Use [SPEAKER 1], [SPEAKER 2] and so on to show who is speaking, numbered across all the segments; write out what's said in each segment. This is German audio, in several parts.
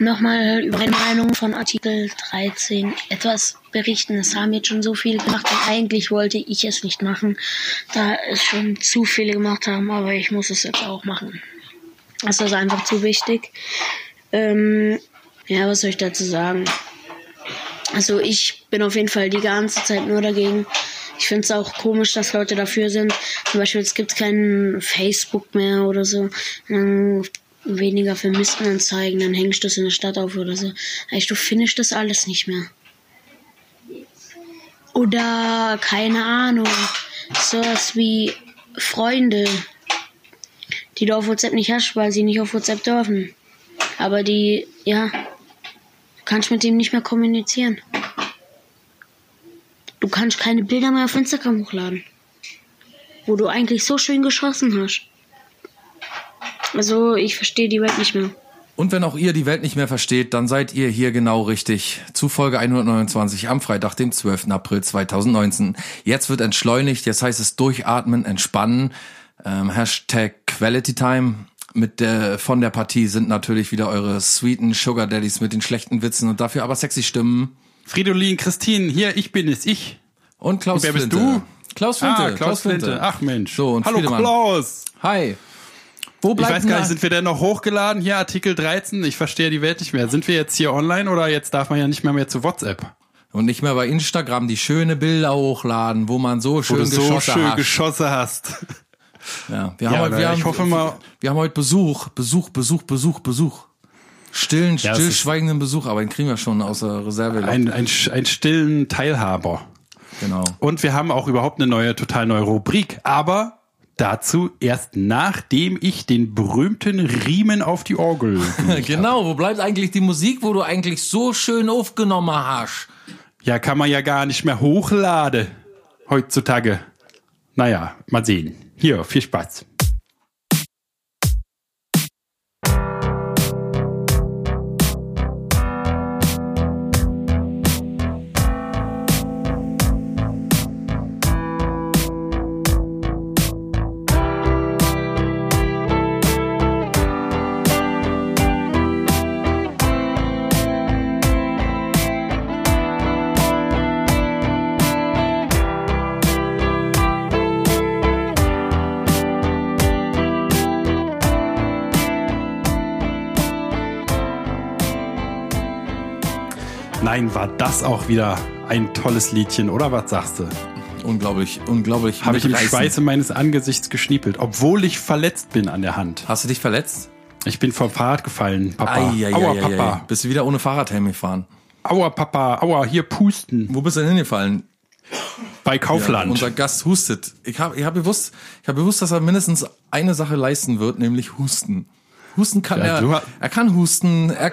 [SPEAKER 1] nochmal über eine Meinung von Artikel 13 etwas berichten. Es haben jetzt schon so viele gemacht und eigentlich wollte ich es nicht machen, da es schon zu viele gemacht haben, aber ich muss es jetzt auch machen. Das ist einfach zu wichtig. Ähm, ja, was soll ich dazu sagen? Also ich bin auf jeden Fall die ganze Zeit nur dagegen. Ich finde es auch komisch, dass Leute dafür sind. Zum Beispiel, es gibt kein Facebook mehr oder so. Dann weniger Vermisstenanzeigen, dann hängst du das in der Stadt auf oder so. Eigentlich, du findest das alles nicht mehr. Oder, keine Ahnung, sowas wie Freunde, die du auf WhatsApp nicht hast, weil sie nicht auf WhatsApp dürfen. Aber die, ja, kannst mit dem nicht mehr kommunizieren. Du kannst keine Bilder mehr auf Instagram hochladen. Wo du eigentlich so schön geschossen hast. Also, ich verstehe die Welt nicht mehr.
[SPEAKER 2] Und wenn auch ihr die Welt nicht mehr versteht, dann seid ihr hier genau richtig. Zu Folge 129 am Freitag, dem 12. April 2019. Jetzt wird entschleunigt, jetzt heißt es durchatmen, entspannen. Ähm, Hashtag Quality Time. Mit der, von der Partie sind natürlich wieder eure sweeten Sugar Daddies mit den schlechten Witzen und dafür aber sexy Stimmen.
[SPEAKER 3] Fridolin, Christine, hier, ich bin es, ich.
[SPEAKER 2] Und Klaus
[SPEAKER 3] Und wer bist
[SPEAKER 2] Flinte.
[SPEAKER 3] du?
[SPEAKER 2] Klaus Flinte.
[SPEAKER 3] Ah, Klaus Flinte. Ach Mensch.
[SPEAKER 2] So, und
[SPEAKER 3] Hallo
[SPEAKER 2] Friedemann.
[SPEAKER 3] Klaus.
[SPEAKER 2] Hi. Wo
[SPEAKER 3] Ich
[SPEAKER 2] bleibt
[SPEAKER 3] weiß
[SPEAKER 2] denn
[SPEAKER 3] gar nicht, sind wir denn noch hochgeladen? Hier Artikel 13, ich verstehe die Welt nicht mehr. Sind wir jetzt hier online oder jetzt darf man ja nicht mehr mehr zu WhatsApp?
[SPEAKER 2] Und nicht mehr bei Instagram die schöne Bilder hochladen, wo man so
[SPEAKER 3] Wo
[SPEAKER 2] schön
[SPEAKER 3] du so
[SPEAKER 2] geschossen
[SPEAKER 3] schön
[SPEAKER 2] hat.
[SPEAKER 3] geschossen hast.
[SPEAKER 2] ja, wir
[SPEAKER 3] Ja,
[SPEAKER 2] haben heute, wir haben,
[SPEAKER 3] ich hoffe mal-
[SPEAKER 2] wir haben heute Besuch, Besuch, Besuch, Besuch, Besuch. Stillen,
[SPEAKER 3] Ja,
[SPEAKER 2] stillschweigenden Besuch, aber den kriegen wir schon aus der Reserve.
[SPEAKER 3] Ein, ein, ein stillen Teilhaber.
[SPEAKER 2] genau.
[SPEAKER 3] Und wir haben auch überhaupt eine neue, total neue Rubrik. Aber dazu erst nachdem ich den berühmten Riemen auf die Orgel.
[SPEAKER 2] Genau, wo bleibt eigentlich die Musik, wo du eigentlich so schön aufgenommen hast?
[SPEAKER 3] ja, kann man ja gar nicht mehr hochladen. Heutzutage. Naja, mal sehen. Hier, viel Spaß. Nein, war das auch wieder ein tolles Liedchen, oder was sagst du?
[SPEAKER 2] Unglaublich, unglaublich.
[SPEAKER 3] Habe ich im. Schweiße meines Angesichts geschniepelt, obwohl ich verletzt bin an der Hand.
[SPEAKER 2] Hast du dich verletzt?
[SPEAKER 3] Ich bin vom Fahrrad gefallen, Papa.
[SPEAKER 2] Ai, ai,
[SPEAKER 3] aua,
[SPEAKER 2] ai,
[SPEAKER 3] Papa.
[SPEAKER 2] ai. Bist du wieder ohne Fahrradhelm gefahren?
[SPEAKER 3] Aua, Papa. Aua, hier pusten.
[SPEAKER 2] Wo bist du denn hingefallen?
[SPEAKER 3] Bei Kaufland.
[SPEAKER 2] Unser Gast hustet. Ich habe ich hab bewusst, ich hab bewusst, dass er mindestens eine Sache leisten wird, nämlich husten. Husten kann
[SPEAKER 3] Ja,
[SPEAKER 2] er. Er kann husten. Er,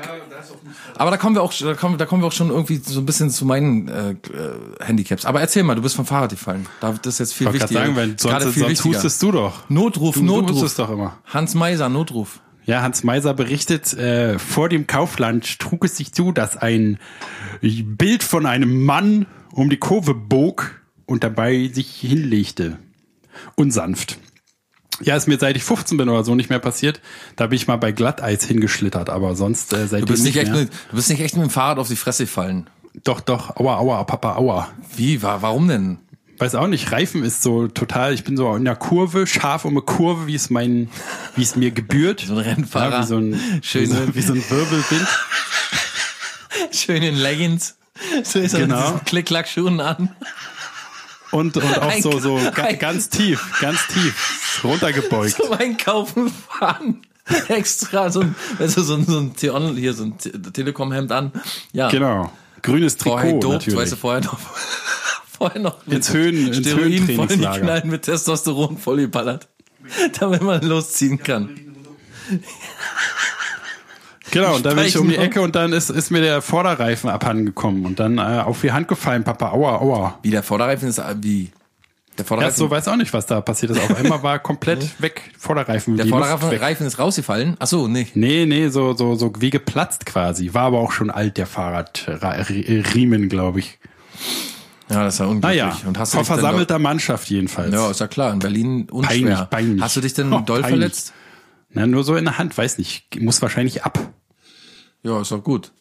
[SPEAKER 2] aber da kommen wir auch, da kommen, da kommen wir auch schon irgendwie so ein bisschen zu meinen äh, äh, Handicaps. Aber erzähl mal, du bist vom Fahrrad gefallen. Da- Das ist jetzt viel
[SPEAKER 3] ich
[SPEAKER 2] wichtiger.
[SPEAKER 3] gerade sagen,
[SPEAKER 2] Gerade
[SPEAKER 3] sonst,
[SPEAKER 2] viel
[SPEAKER 3] sonst
[SPEAKER 2] wichtiger.
[SPEAKER 3] hustest du doch.
[SPEAKER 2] Notruf,
[SPEAKER 3] Du, du
[SPEAKER 2] Notruf.
[SPEAKER 3] hustest doch immer.
[SPEAKER 2] Hans Meiser, Notruf.
[SPEAKER 3] Ja, Hans Meiser berichtet, äh, vor dem Kaufland trug es sich zu, dass ein Bild von einem Mann um die Kurve bog und dabei sich hinlegte. Unsanft. Ja, ist mir seit ich 15 bin oder so nicht mehr passiert. Da bin ich mal bei Glatteis hingeschlittert, aber sonst äh, seitdem
[SPEAKER 2] Du bist nicht, echt
[SPEAKER 3] mehr.
[SPEAKER 2] mit, du bist nicht echt mit dem Fahrrad auf die Fresse gefallen.
[SPEAKER 3] Doch, doch, aua, aua, Papa, aua.
[SPEAKER 2] Wie? Wa- Warum denn?
[SPEAKER 3] Weiß auch nicht, Reifen ist so total, ich bin so in der Kurve, scharf um eine Kurve, wie es mein, wie es mir gebührt.
[SPEAKER 2] So ein Rennfahrer.
[SPEAKER 3] Ja, wie so ein,
[SPEAKER 2] Schön.
[SPEAKER 3] wie so, wie so ein Wirbelwind.
[SPEAKER 2] Schön in Leggings. So ist er mit
[SPEAKER 3] Genau.
[SPEAKER 2] diesen Klick-Klack-Schuhen an.
[SPEAKER 3] Und, und auch
[SPEAKER 2] Ein-
[SPEAKER 3] so, so
[SPEAKER 2] ein-
[SPEAKER 3] ganz tief, ganz tief, runtergebeugt.
[SPEAKER 2] zum Einkaufen fahren. Extra so ein, weißt du, so ein, so ein T-On, hier so ein T- Telekom-Hemd an. Ja.
[SPEAKER 3] Genau. Grünes Trikot
[SPEAKER 2] Vorher dopt,
[SPEAKER 3] natürlich.
[SPEAKER 2] weißt du, vorher noch, vorher noch
[SPEAKER 3] Ins Höhen- ins
[SPEAKER 2] Steroin voll in die. Knallen mit Testosteron vollgeballert. Damit man losziehen kann.
[SPEAKER 3] Genau, und da bin ich um die Ecke und dann ist, ist mir der Vorderreifen abhanden gekommen und dann äh, auf die Hand gefallen, Papa, aua, aua.
[SPEAKER 2] Wie der Vorderreifen ist, äh, wie? Der
[SPEAKER 3] Ja,
[SPEAKER 2] Vorderreifen,
[SPEAKER 3] so weiß auch nicht, was da passiert ist. Auf einmal war komplett weg, Vorderreifen.
[SPEAKER 2] der Vorderreifen. Reifen ist rausgefallen. Ach so, nee.
[SPEAKER 3] Nee, nee, so, so, so wie geplatzt quasi. War aber auch schon alt, der Fahrradriemen, glaube ich.
[SPEAKER 2] Ja, das ist ja unglücklich.
[SPEAKER 3] Naja,
[SPEAKER 2] Und hast du
[SPEAKER 3] vor versammelter Mannschaft jedenfalls.
[SPEAKER 2] Ja, ist ja klar, in Berlin unschwer.
[SPEAKER 3] Peinlich, peinlich.
[SPEAKER 2] Hast du dich denn
[SPEAKER 3] Oh,
[SPEAKER 2] doll
[SPEAKER 3] peinlich.
[SPEAKER 2] verletzt?
[SPEAKER 3] Na, nur so in der Hand, weiß nicht. Muss wahrscheinlich ab.
[SPEAKER 2] Ja, ist doch gut.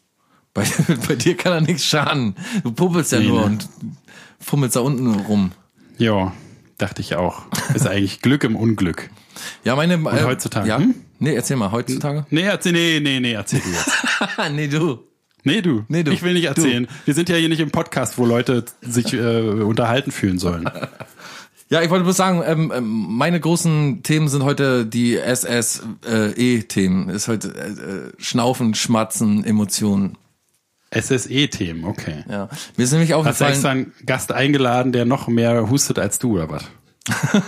[SPEAKER 2] Bei, bei dir kann er nichts schaden. Du puppelst ja
[SPEAKER 3] Nee,
[SPEAKER 2] nur
[SPEAKER 3] ne?
[SPEAKER 2] und fummelst da unten rum.
[SPEAKER 3] Ja, dachte ich auch. Ist eigentlich Glück im Unglück.
[SPEAKER 2] Ja, meine. Und
[SPEAKER 3] heutzutage,
[SPEAKER 2] Ja?
[SPEAKER 3] hm?
[SPEAKER 2] Nee, erzähl mal, heutzutage?
[SPEAKER 3] Nee, erzähl, nee, nee, nee, erzähl du jetzt.
[SPEAKER 2] nee, du.
[SPEAKER 3] Nee, du.
[SPEAKER 2] Nee, du.
[SPEAKER 3] Ich will nicht erzählen. Wir sind ja hier nicht im Podcast, wo Leute sich äh, unterhalten fühlen sollen.
[SPEAKER 2] Ja, ich wollte bloß sagen, ähm, ähm, meine großen Themen sind heute die SSE-Themen. Ist heute äh, äh, Schnaufen, Schmatzen, Emotionen.
[SPEAKER 3] SSE-Themen, okay.
[SPEAKER 2] Ja. Mir ist nämlich
[SPEAKER 3] Hast du
[SPEAKER 2] aufgefallen.
[SPEAKER 3] extra einen Gast eingeladen, der noch mehr hustet als du, oder was?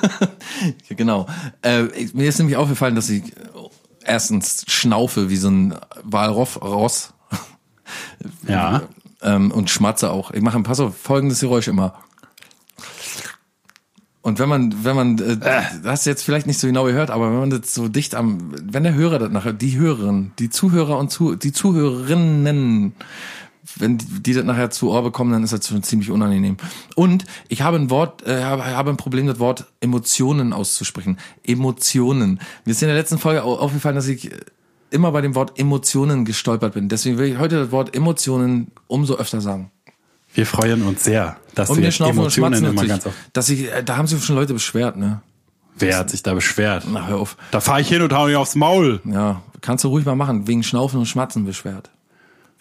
[SPEAKER 2] Genau. Äh, mir ist nämlich aufgefallen, dass ich äh, erstens schnaufe wie so ein Walross Ross,
[SPEAKER 3] Ja.
[SPEAKER 2] ähm, und schmatze auch. Ich mache, pass auf, folgendes Geräusch immer. Und wenn man, wenn man, äh, das hast du jetzt vielleicht nicht so genau gehört, aber wenn man das so dicht am, wenn der Hörer das nachher, die Hörerin, die Zuhörer und zu, die Zuhörerinnen, wenn die, die das nachher zu Ohr bekommen, dann ist das schon ziemlich unangenehm. Und ich habe ein Wort, äh, habe, ein Problem, das Wort Emotionen auszusprechen. Emotionen. Mir ist in der letzten Folge au- aufgefallen, dass ich immer bei dem Wort Emotionen gestolpert bin. Deswegen will ich heute das Wort Emotionen umso öfter sagen.
[SPEAKER 3] Wir freuen uns sehr, dass
[SPEAKER 2] Und
[SPEAKER 3] du jetzt Emotionen immer ganz oft.
[SPEAKER 2] Dass ich, äh, da haben sich schon Leute beschwert, ne?
[SPEAKER 3] Wer hat sich da beschwert?
[SPEAKER 2] Na, hör auf.
[SPEAKER 3] Da fahre ich hin und hau dir aufs Maul.
[SPEAKER 2] Ja, kannst du ruhig mal machen. Wegen Schnaufen und Schmatzen beschwert.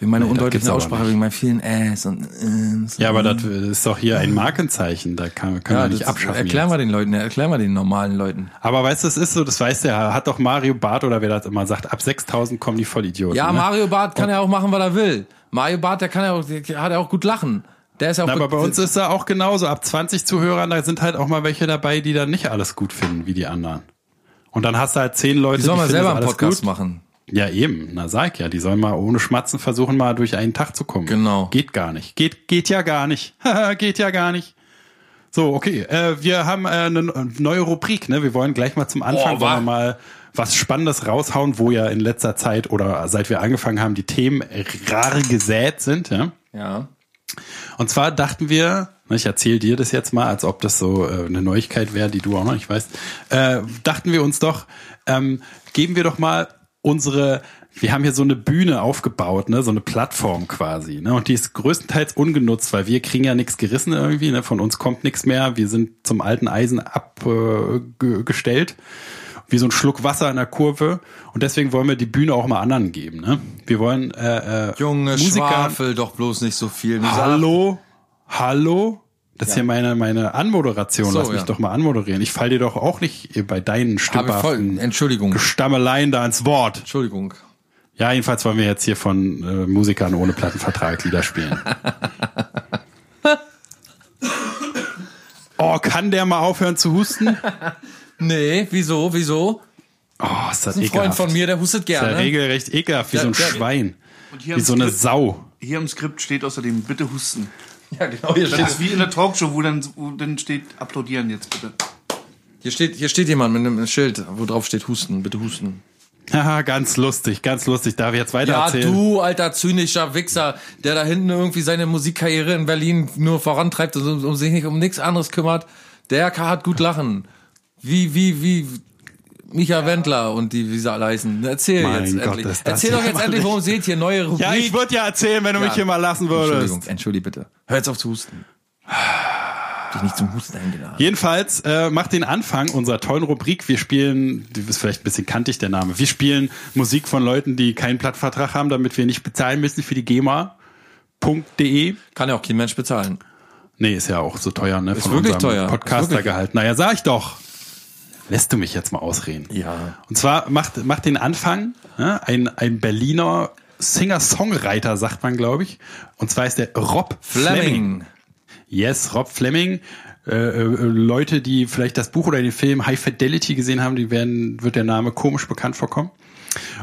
[SPEAKER 2] Wegen meiner
[SPEAKER 3] Nee, das
[SPEAKER 2] undeutlichen Aussprache, wegen meinen vielen Äs und Äs.
[SPEAKER 3] Ja, aber das ist doch hier ein Markenzeichen. Da kann, kann
[SPEAKER 2] ja,
[SPEAKER 3] man nicht
[SPEAKER 2] das
[SPEAKER 3] abschaffen.
[SPEAKER 2] erklären wir den Leuten, erklären wir den normalen Leuten.
[SPEAKER 3] Aber weißt du, es ist so, das weiß der, hat doch Mario Barth oder wer das immer sagt, ab 6000 kommen die Vollidioten.
[SPEAKER 2] Ja,
[SPEAKER 3] ne?
[SPEAKER 2] Mario Barth kann ja auch machen, was er will. Mario Barth, der kann ja auch, der hat ja auch gut lachen. Der ist ja auch
[SPEAKER 3] Na,
[SPEAKER 2] gut,
[SPEAKER 3] aber bei uns ist da auch genauso. Ab 20 Zuhörern, da sind halt auch mal welche dabei, die dann nicht alles gut finden wie die anderen. Und dann hast du halt zehn Leute,
[SPEAKER 2] die sollen mal
[SPEAKER 3] finden
[SPEAKER 2] selber einen Podcast
[SPEAKER 3] gut.
[SPEAKER 2] machen.
[SPEAKER 3] Ja, eben. Na, sag ja. Die sollen mal ohne Schmatzen versuchen, mal durch einen Tag zu kommen.
[SPEAKER 2] Genau.
[SPEAKER 3] Geht gar nicht. Geht, geht ja gar nicht. Geht ja gar nicht. So, okay. Äh, wir haben äh, eine neue Rubrik, ne? Wir wollen gleich mal zum Anfang
[SPEAKER 2] Oh,
[SPEAKER 3] mal was Spannendes raushauen, wo ja in letzter Zeit oder seit wir angefangen haben, die Themen rar gesät sind, ja.
[SPEAKER 2] Ja.
[SPEAKER 3] Und zwar dachten wir, ne, ich erzähle dir das jetzt mal, als ob das so äh, eine Neuigkeit wäre, die du auch noch nicht weißt, äh, dachten wir uns doch, ähm, geben wir doch mal unsere, wir haben hier so eine Bühne aufgebaut, ne, so eine Plattform quasi, ne, und die ist größtenteils ungenutzt, weil wir kriegen ja nichts gerissen irgendwie, ne, von uns kommt nichts mehr, wir sind zum alten Eisen abgestellt. Äh, wie so ein Schluck Wasser in der Kurve. Und deswegen wollen wir die Bühne auch mal anderen geben. Ne? Wir wollen äh, äh,
[SPEAKER 2] Junge,
[SPEAKER 3] Musiker,
[SPEAKER 2] Schwafel doch bloß nicht so viel.
[SPEAKER 3] Hallo, hallo. Das ist hier meine, meine Anmoderation.
[SPEAKER 2] So,
[SPEAKER 3] Lass mich
[SPEAKER 2] ja.
[SPEAKER 3] doch mal anmoderieren. Ich fall dir doch auch nicht bei deinen stümperhaften
[SPEAKER 2] Entschuldigung.
[SPEAKER 3] Gestammeleien da ins Wort.
[SPEAKER 2] Entschuldigung.
[SPEAKER 3] Ja, jedenfalls wollen wir jetzt hier von äh, Musikern ohne Plattenvertrag Lieder spielen. oh, kann der mal aufhören zu husten?
[SPEAKER 2] Nee, wieso, wieso?
[SPEAKER 3] Oh, ist das
[SPEAKER 2] Ein
[SPEAKER 3] ekelhaft.
[SPEAKER 2] Freund von mir, der hustet
[SPEAKER 3] Ist ja
[SPEAKER 2] gerne.
[SPEAKER 3] regelrecht ekelhaft, wie
[SPEAKER 2] Ja,
[SPEAKER 3] so ein
[SPEAKER 2] ja.
[SPEAKER 3] Schwein.
[SPEAKER 4] Und hier
[SPEAKER 3] Wie so eine
[SPEAKER 4] Skript-
[SPEAKER 3] Sau.
[SPEAKER 4] Hier im Skript steht außerdem, bitte husten.
[SPEAKER 2] Ja, genau. Hier
[SPEAKER 4] Das
[SPEAKER 2] steht,
[SPEAKER 4] ist wie in der Talkshow, wo dann, wo dann steht, applaudieren jetzt bitte.
[SPEAKER 2] hier steht, hier steht jemand mit einem Schild, wo drauf steht Husten, bitte husten.
[SPEAKER 3] Haha, ganz lustig, ganz lustig. Darf ich jetzt weiter
[SPEAKER 2] Ja,
[SPEAKER 3] erzählen?
[SPEAKER 2] du, alter zynischer Wichser, der da hinten irgendwie seine Musikkarriere in Berlin nur vorantreibt und um, um sich nicht um nichts anderes kümmert, der hat gut lachen. Wie, wie, wie Micha Wendler und die, wie sie alle heißen. Erzähl
[SPEAKER 3] Mein
[SPEAKER 2] jetzt
[SPEAKER 3] Gott,
[SPEAKER 2] endlich.
[SPEAKER 3] ist
[SPEAKER 2] Erzähl doch
[SPEAKER 3] ja
[SPEAKER 2] jetzt endlich, worum es geht hier, neue Rubrik.
[SPEAKER 3] Ja, ich würde ja erzählen, wenn du mich
[SPEAKER 2] Ja.
[SPEAKER 3] hier mal lassen würdest.
[SPEAKER 2] Entschuldigung, entschuldige bitte. Hör jetzt auf zu husten. Dich nicht zum Husten eingeladen.
[SPEAKER 3] Jedenfalls äh, macht den Anfang unserer tollen Rubrik. Wir spielen, die ist vielleicht ein bisschen kantig der Name. Wir spielen Musik von Leuten, die keinen Plattvertrag haben, damit wir nicht bezahlen müssen für die GEMA.de.
[SPEAKER 2] Kann ja auch kein Mensch bezahlen.
[SPEAKER 3] Nee, ist ja auch so teuer, ne? Von
[SPEAKER 2] wirklich teuer. Ist
[SPEAKER 3] Podcastergehalt. Naja, sag ich doch. Lässt du mich jetzt mal ausreden?
[SPEAKER 2] Ja.
[SPEAKER 3] Und zwar macht, macht den Anfang ne, ein, ein Berliner Singer-Songwriter, sagt man, glaube ich. Und zwar ist der Rob Fleming.
[SPEAKER 2] Fleming.
[SPEAKER 3] Yes, Rob Fleming. Äh, äh, Leute, die vielleicht das Buch oder den Film High Fidelity gesehen haben, die werden, wird der Name komisch bekannt vorkommen.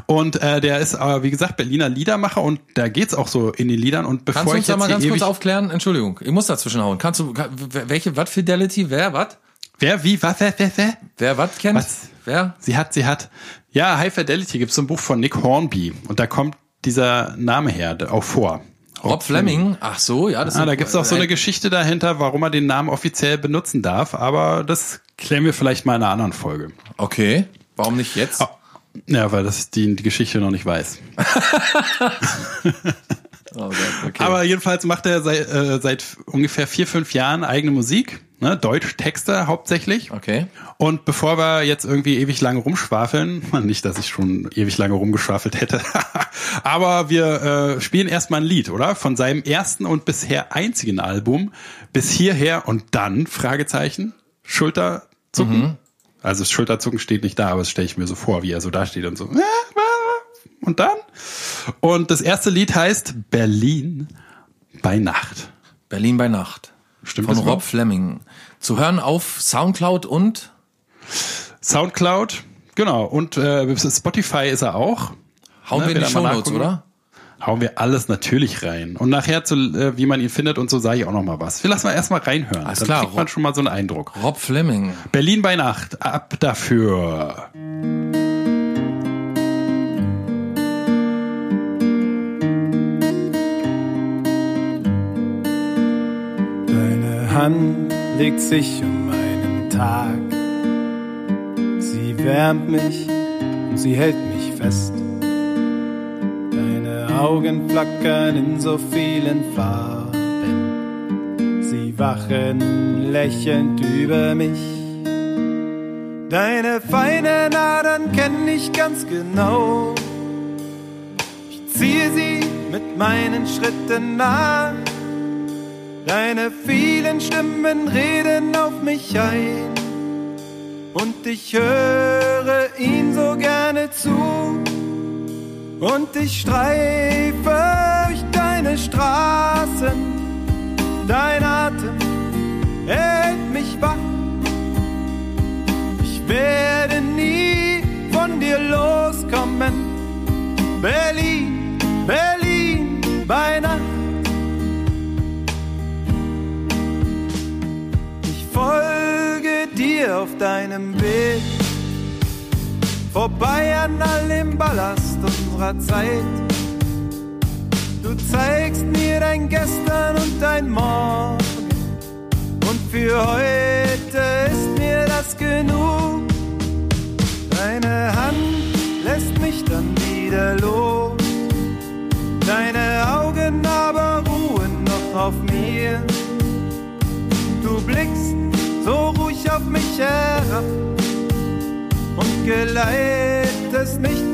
[SPEAKER 3] Und äh, der ist aber, wie gesagt, Berliner Liedermacher und da geht's auch so in den Liedern. Und bevor
[SPEAKER 2] Kannst du
[SPEAKER 3] ich
[SPEAKER 2] uns da
[SPEAKER 3] jetzt
[SPEAKER 2] mal
[SPEAKER 3] hier
[SPEAKER 2] ganz kurz aufklären? Entschuldigung, ich muss dazwischen hauen. Kannst du, welche, was Fidelity, wer, was?
[SPEAKER 3] Wer, wie, was, wer, wer, wer?
[SPEAKER 2] Wer was kennt?
[SPEAKER 3] Was?
[SPEAKER 2] Wer?
[SPEAKER 3] Sie hat, sie hat. Ja, High Fidelity gibt's so ein Buch von Nick Hornby und da kommt dieser Name her auch vor.
[SPEAKER 2] Rob Fleming? Ach so, ja, das
[SPEAKER 3] Ah, da gibt's auch so eine Geschichte dahinter, warum er den Namen offiziell benutzen darf, aber das klären wir vielleicht mal in einer anderen Folge.
[SPEAKER 2] Okay, warum nicht jetzt?
[SPEAKER 3] Ah, Ja, weil das die, die Geschichte noch nicht weiß.
[SPEAKER 2] Oh Gott, okay.
[SPEAKER 3] Aber jedenfalls macht er seit, äh, seit ungefähr vier, fünf Jahren eigene Musik, ne? Deutsch-Texte hauptsächlich.
[SPEAKER 2] okay.
[SPEAKER 3] Und bevor wir jetzt irgendwie ewig lange rumschwafeln, nicht, dass ich schon ewig lange rumgeschwafelt hätte, aber wir äh, spielen erstmal ein Lied, oder? Von seinem ersten und bisher einzigen Album bis hierher und dann, Fragezeichen, Schulterzucken. Also das Schulterzucken steht nicht da, aber das stelle ich mir so vor, wie er so da steht und so. Und dann? Und das erste Lied heißt Berlin bei Nacht.
[SPEAKER 2] Berlin bei Nacht.
[SPEAKER 3] Stimmt
[SPEAKER 2] Von Rob? Fleming. Zu hören auf Soundcloud und
[SPEAKER 3] Soundcloud, genau. Und äh, Spotify ist er auch.
[SPEAKER 2] hauen
[SPEAKER 3] Ne,
[SPEAKER 2] wir in die Shownotes, oder?
[SPEAKER 3] Hauen wir alles natürlich rein. Und nachher, zu, äh, wie man ihn findet und so, sage ich auch noch mal was. Wir lassen mal erstmal reinhören.
[SPEAKER 2] Alles
[SPEAKER 3] Dann
[SPEAKER 2] klar,
[SPEAKER 3] kriegt man
[SPEAKER 2] Rob.
[SPEAKER 3] schon mal so einen Eindruck.
[SPEAKER 2] Rob Fleming.
[SPEAKER 3] Berlin bei Nacht, ab dafür.
[SPEAKER 5] Hand legt sich um meinen Tag. Sie wärmt mich und sie hält mich fest. Deine Augen flackern in so vielen Farben. Sie wachen lächelnd über mich. Deine feinen Adern kenn ich ganz genau. Ich ziehe sie mit meinen Schritten nach. Deine vielen Stimmen reden auf mich ein und ich höre ihn so gerne zu und ich streife durch deine Straßen. Dein Atem hält mich wach. Ich werde nie von dir loskommen. Berlin, Berlin bei deinem Weg, vorbei an all dem Ballast unserer Zeit. Du zeigst mir dein Gestern und dein Morgen, und für heute ist mir das genug. Deine Hand lässt mich dann wieder los, deine Augen aber ruhen noch auf mir. Du blickst so ruhig auf mich herab und geleitest mich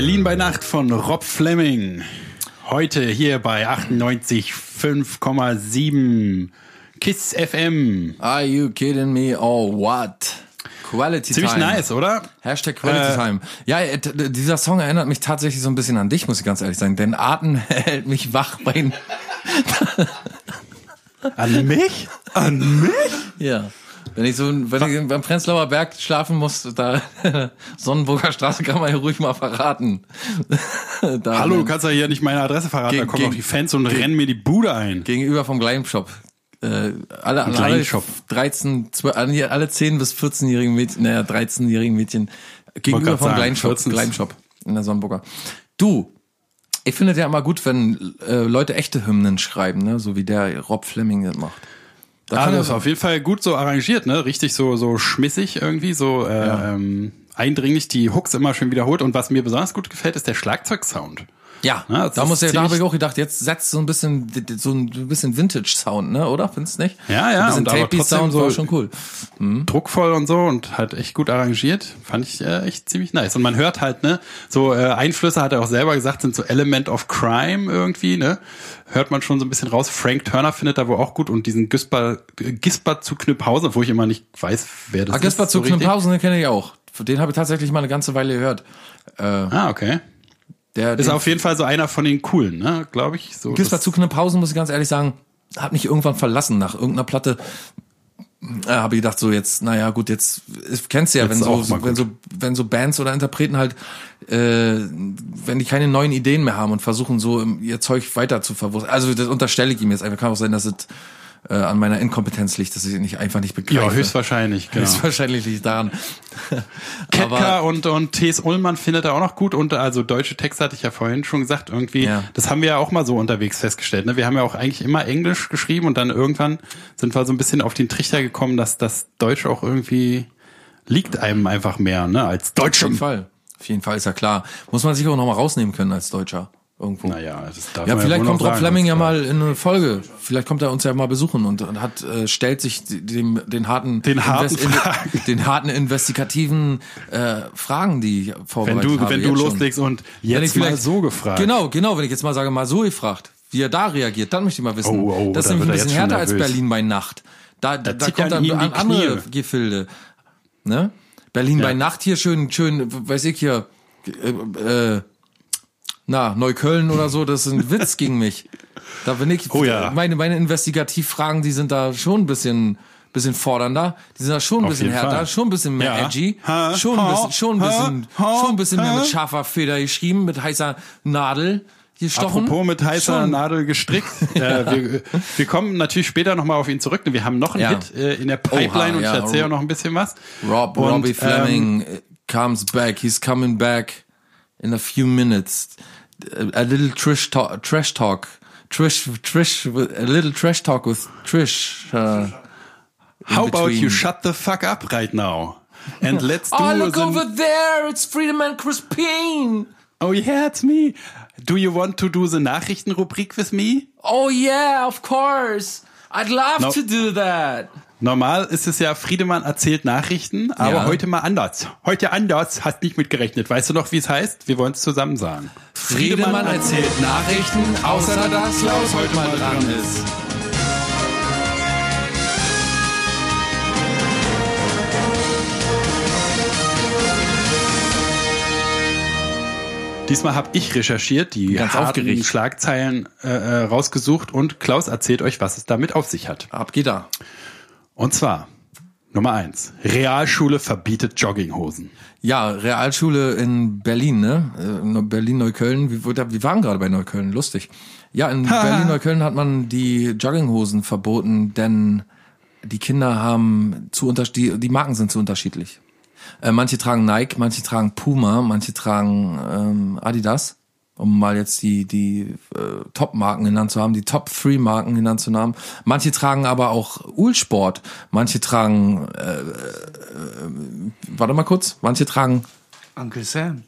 [SPEAKER 5] Berlin bei Nacht von
[SPEAKER 3] Rob Fleming. Heute hier bei 98,5,7 Kiss FM.
[SPEAKER 2] Are you kidding me or what? Quality
[SPEAKER 3] Ziemlich
[SPEAKER 2] Time.
[SPEAKER 3] nice, oder?
[SPEAKER 2] Hashtag Quality
[SPEAKER 3] Äh,
[SPEAKER 2] Time. Ja, äh, dieser Song erinnert mich tatsächlich so ein bisschen an dich, muss ich ganz ehrlich sagen. Denn Atem hält mich wach bei
[SPEAKER 3] An mich? An mich?
[SPEAKER 2] Ja. Wenn ich so, wenn ich beim Prenzlauer Berg schlafen muss, da Sonnenburger Straße kann man hier ruhig mal verraten. da,
[SPEAKER 3] Hallo, du kannst ja hier nicht meine Adresse verraten,
[SPEAKER 2] Gegen-
[SPEAKER 3] da kommen
[SPEAKER 2] gegen-
[SPEAKER 3] auch die Fans und rennen mir die Bude ein.
[SPEAKER 2] Gegenüber vom Gleim-Shop. Äh, alle, alle, alle
[SPEAKER 3] Gleim-Shop.
[SPEAKER 2] 13, 12, alle alle 10 bis 14-jährigen Mädchen, naja, 13-jährigen Mädchen gegenüber vom
[SPEAKER 3] sagen,
[SPEAKER 2] Gleim-Shop,
[SPEAKER 3] 14.
[SPEAKER 2] Gleim-Shop in der Sonnenburger. Du, ich finde es ja immer gut, wenn äh, Leute echte Hymnen schreiben, ne, so wie der Rob Fleming das macht. Da
[SPEAKER 3] Ah, das ist auf jeden Fall gut so arrangiert, ne? Richtig so, so schmissig irgendwie, so äh, ähm, eindringlich die Hooks immer schön wiederholt. Und was mir besonders gut gefällt, ist der Schlagzeugsound.
[SPEAKER 2] Ja,
[SPEAKER 3] Ja,
[SPEAKER 2] da muss ja, da habe ich auch gedacht, jetzt setzt so ein bisschen so ein bisschen Vintage Sound, ne, oder? Findest nicht?
[SPEAKER 3] Ja, ja,
[SPEAKER 2] so ein bisschen Tapey Sound
[SPEAKER 3] so-
[SPEAKER 2] war schon cool.
[SPEAKER 3] druckvoll und so und halt echt gut arrangiert. Fand ich äh, echt ziemlich nice. Und man hört halt, ne, so äh, Einflüsse, hat er auch selber gesagt, sind so Element of Crime irgendwie, ne? Hört man schon so ein bisschen raus. Frank Turner findet da wohl auch gut und diesen Gisper, Gisper zu Knüpphausen, wo ich immer nicht weiß, wer das
[SPEAKER 2] Ah, Gisper
[SPEAKER 3] ist.
[SPEAKER 2] zu
[SPEAKER 3] so.
[SPEAKER 2] Knüpphausen, den kenne ich auch. Den habe ich tatsächlich mal eine ganze Weile gehört. Äh,
[SPEAKER 3] Ah, okay.
[SPEAKER 2] Der,
[SPEAKER 3] Ist auf jeden Fall so einer von den coolen, ne, glaube ich. So,
[SPEAKER 2] Gisper
[SPEAKER 3] das-
[SPEAKER 2] zu Knüpphausen, muss ich ganz ehrlich sagen, hat mich irgendwann verlassen nach irgendeiner Platte. Äh, habe ich gedacht, so jetzt, naja, gut, jetzt kennst du ja,
[SPEAKER 3] Jetzt
[SPEAKER 2] wenn so, wenn so, wenn so Bands oder Interpreten halt, äh, wenn die keine neuen Ideen mehr haben und versuchen so ihr Zeug weiter zu verwurzeln. Also das unterstelle ich ihm jetzt einfach. Kann auch sein, dass es äh, an meiner Inkompetenz liegt, dass ich nicht einfach nicht begreife.
[SPEAKER 3] ja, höchstwahrscheinlich, genau.
[SPEAKER 2] Höchstwahrscheinlich liegt daran.
[SPEAKER 3] Ketka und, und T.S. Ullmann findet er auch noch gut und also deutsche Texte hatte ich ja vorhin schon gesagt, irgendwie,
[SPEAKER 2] Ja.
[SPEAKER 3] das haben wir ja auch mal so unterwegs festgestellt. Ne? Wir haben ja auch eigentlich immer Englisch geschrieben und dann irgendwann sind wir so ein bisschen auf den Trichter gekommen, dass das Deutsch auch irgendwie liegt einem einfach mehr, ne, als
[SPEAKER 2] Auf jeden
[SPEAKER 3] Deutschem.
[SPEAKER 2] Fall. Auf jeden Fall ist ja klar. Muss man sich auch noch mal rausnehmen können als Deutscher. Irgendwo.
[SPEAKER 3] Naja, das darf
[SPEAKER 2] Ja,
[SPEAKER 3] man
[SPEAKER 2] vielleicht
[SPEAKER 3] wohl
[SPEAKER 2] kommt Rob Fleming ja mal in eine Folge. Vielleicht kommt er uns ja mal besuchen und, und hat äh, stellt sich dem den harten
[SPEAKER 3] Den harten Fragen.
[SPEAKER 2] den harten investigativen äh, Fragen, die ich
[SPEAKER 3] Wenn
[SPEAKER 2] vorbereitet
[SPEAKER 3] du,
[SPEAKER 2] habe.
[SPEAKER 3] wenn du
[SPEAKER 2] jetzt schon.
[SPEAKER 3] loslegst und
[SPEAKER 2] Wenn
[SPEAKER 3] jetzt mal so gefragt.
[SPEAKER 2] Genau, genau. Wenn ich jetzt mal sage, mal so gefragt, wie er da reagiert, dann möchte ich mal wissen.
[SPEAKER 3] Oh, oh,
[SPEAKER 2] das ist nämlich ein bisschen härter als. Berlin bei Nacht. Da, da, da kommt
[SPEAKER 3] ja
[SPEAKER 2] dann
[SPEAKER 3] in
[SPEAKER 2] an andere
[SPEAKER 3] Knie.
[SPEAKER 2] Gefilde. Ne? Berlin
[SPEAKER 3] Ja.
[SPEAKER 2] bei Nacht hier schön, schön, weiß ich hier, äh, äh, na, Neukölln oder so, das ist ein Witz gegen mich. Da bin ich,
[SPEAKER 3] Oh ja.
[SPEAKER 2] meine, meine Investigativfragen, die sind da schon ein bisschen, bisschen fordernder. Die sind da schon ein
[SPEAKER 3] Auf
[SPEAKER 2] bisschen härter,
[SPEAKER 3] Fall.
[SPEAKER 2] schon ein bisschen mehr
[SPEAKER 3] Ja.
[SPEAKER 2] edgy,
[SPEAKER 3] Ha,
[SPEAKER 2] schon ein bisschen, schon ein bisschen,
[SPEAKER 3] ha,
[SPEAKER 2] schon ein bisschen mehr mit scharfer Feder geschrieben, mit heißer Nadel gestochen.
[SPEAKER 3] Apropos mit heißer
[SPEAKER 2] Schon.
[SPEAKER 3] Nadel gestrickt. äh, wir, wir kommen natürlich später nochmal auf ihn zurück. Wir haben noch einen
[SPEAKER 2] Ja.
[SPEAKER 3] Hit äh, in der Pipeline
[SPEAKER 2] Oha,
[SPEAKER 3] und
[SPEAKER 2] ja,
[SPEAKER 3] ich erzähle auch noch ein bisschen was.
[SPEAKER 2] Rob,
[SPEAKER 3] Und,
[SPEAKER 2] Robbie
[SPEAKER 3] ähm,
[SPEAKER 2] Fleming äh, comes back. He's coming back in a few minutes. A little trash talk, trash talk, Trish, Trish, a little trash talk with Trish. Uh,
[SPEAKER 3] How about
[SPEAKER 2] between.
[SPEAKER 3] you shut the fuck up right now? And let's do
[SPEAKER 2] Oh, look
[SPEAKER 3] the-
[SPEAKER 2] over there! It's Freedom and Crispin.
[SPEAKER 3] Oh yeah, it's me. Do you want to do the Nachrichtenrubrik with me?
[SPEAKER 2] Oh yeah, of course. I'd love
[SPEAKER 3] No.
[SPEAKER 2] to do that.
[SPEAKER 3] Normal ist es ja, Friedemann erzählt Nachrichten, aber
[SPEAKER 2] Ja.
[SPEAKER 3] heute mal anders. Heute anders, hast nicht mitgerechnet. Weißt du noch, wie es heißt? Wir wollen es zusammen sagen.
[SPEAKER 2] Friedemann erzählt Nachrichten, außer dass Klaus heute mal dran ist.
[SPEAKER 3] Diesmal habe ich recherchiert, die
[SPEAKER 2] Ganz
[SPEAKER 3] harten
[SPEAKER 2] aufgeregt.
[SPEAKER 3] Schlagzeilen äh, äh, rausgesucht und Klaus erzählt euch, was es damit auf sich hat.
[SPEAKER 2] Ab geht da.
[SPEAKER 3] Und zwar Nummer eins: Realschule verbietet Jogginghosen.
[SPEAKER 2] Ja, Realschule in Berlin, ne? Äh, Berlin-Neukölln. Wir, waren gerade bei Neukölln, lustig. Ja, in Berlin-Neukölln hat man die Jogginghosen verboten, denn die Kinder haben zu unter die, die Marken sind zu unterschiedlich. Äh, manche tragen Nike, manche tragen Puma, manche tragen ähm, Adidas, um mal jetzt die die äh, Top-Marken genannt zu haben, die Top-3-Marken genannt zu haben. Manche tragen aber auch Ulsport, manche tragen, äh, äh, warte mal kurz, manche tragen
[SPEAKER 4] Uncle Sam.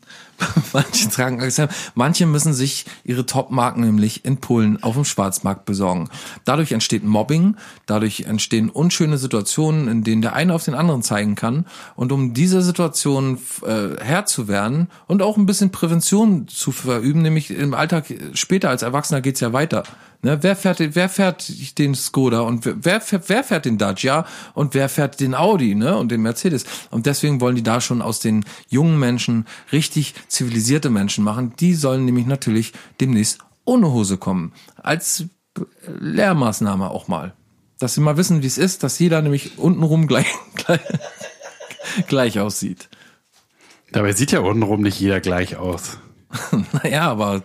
[SPEAKER 2] Manche tragen Axel. Manche müssen sich ihre Top-Marken nämlich in Polen auf dem Schwarzmarkt besorgen. Dadurch entsteht Mobbing, dadurch entstehen unschöne Situationen, in denen der eine auf den anderen zeigen kann. Und um diese Situation äh, Herr zu werden und auch ein bisschen Prävention zu verüben, nämlich im Alltag später als Erwachsener geht's ja weiter. Ne, wer fährt, den- wer fährt den Skoda und wer, wer, fährt- wer fährt den Dacia und wer fährt den Audi, ne, und den Mercedes? Und deswegen wollen die da schon aus den jungen Menschen richtig zivilisierte Menschen machen. Die sollen nämlich natürlich demnächst ohne Hose kommen. Als Lehrmaßnahme auch mal. dass sie mal wissen, wie es ist, dass jeder nämlich untenrum gleich, gleich, gleich aussieht.
[SPEAKER 3] Dabei sieht ja untenrum nicht jeder gleich aus.
[SPEAKER 2] naja, aber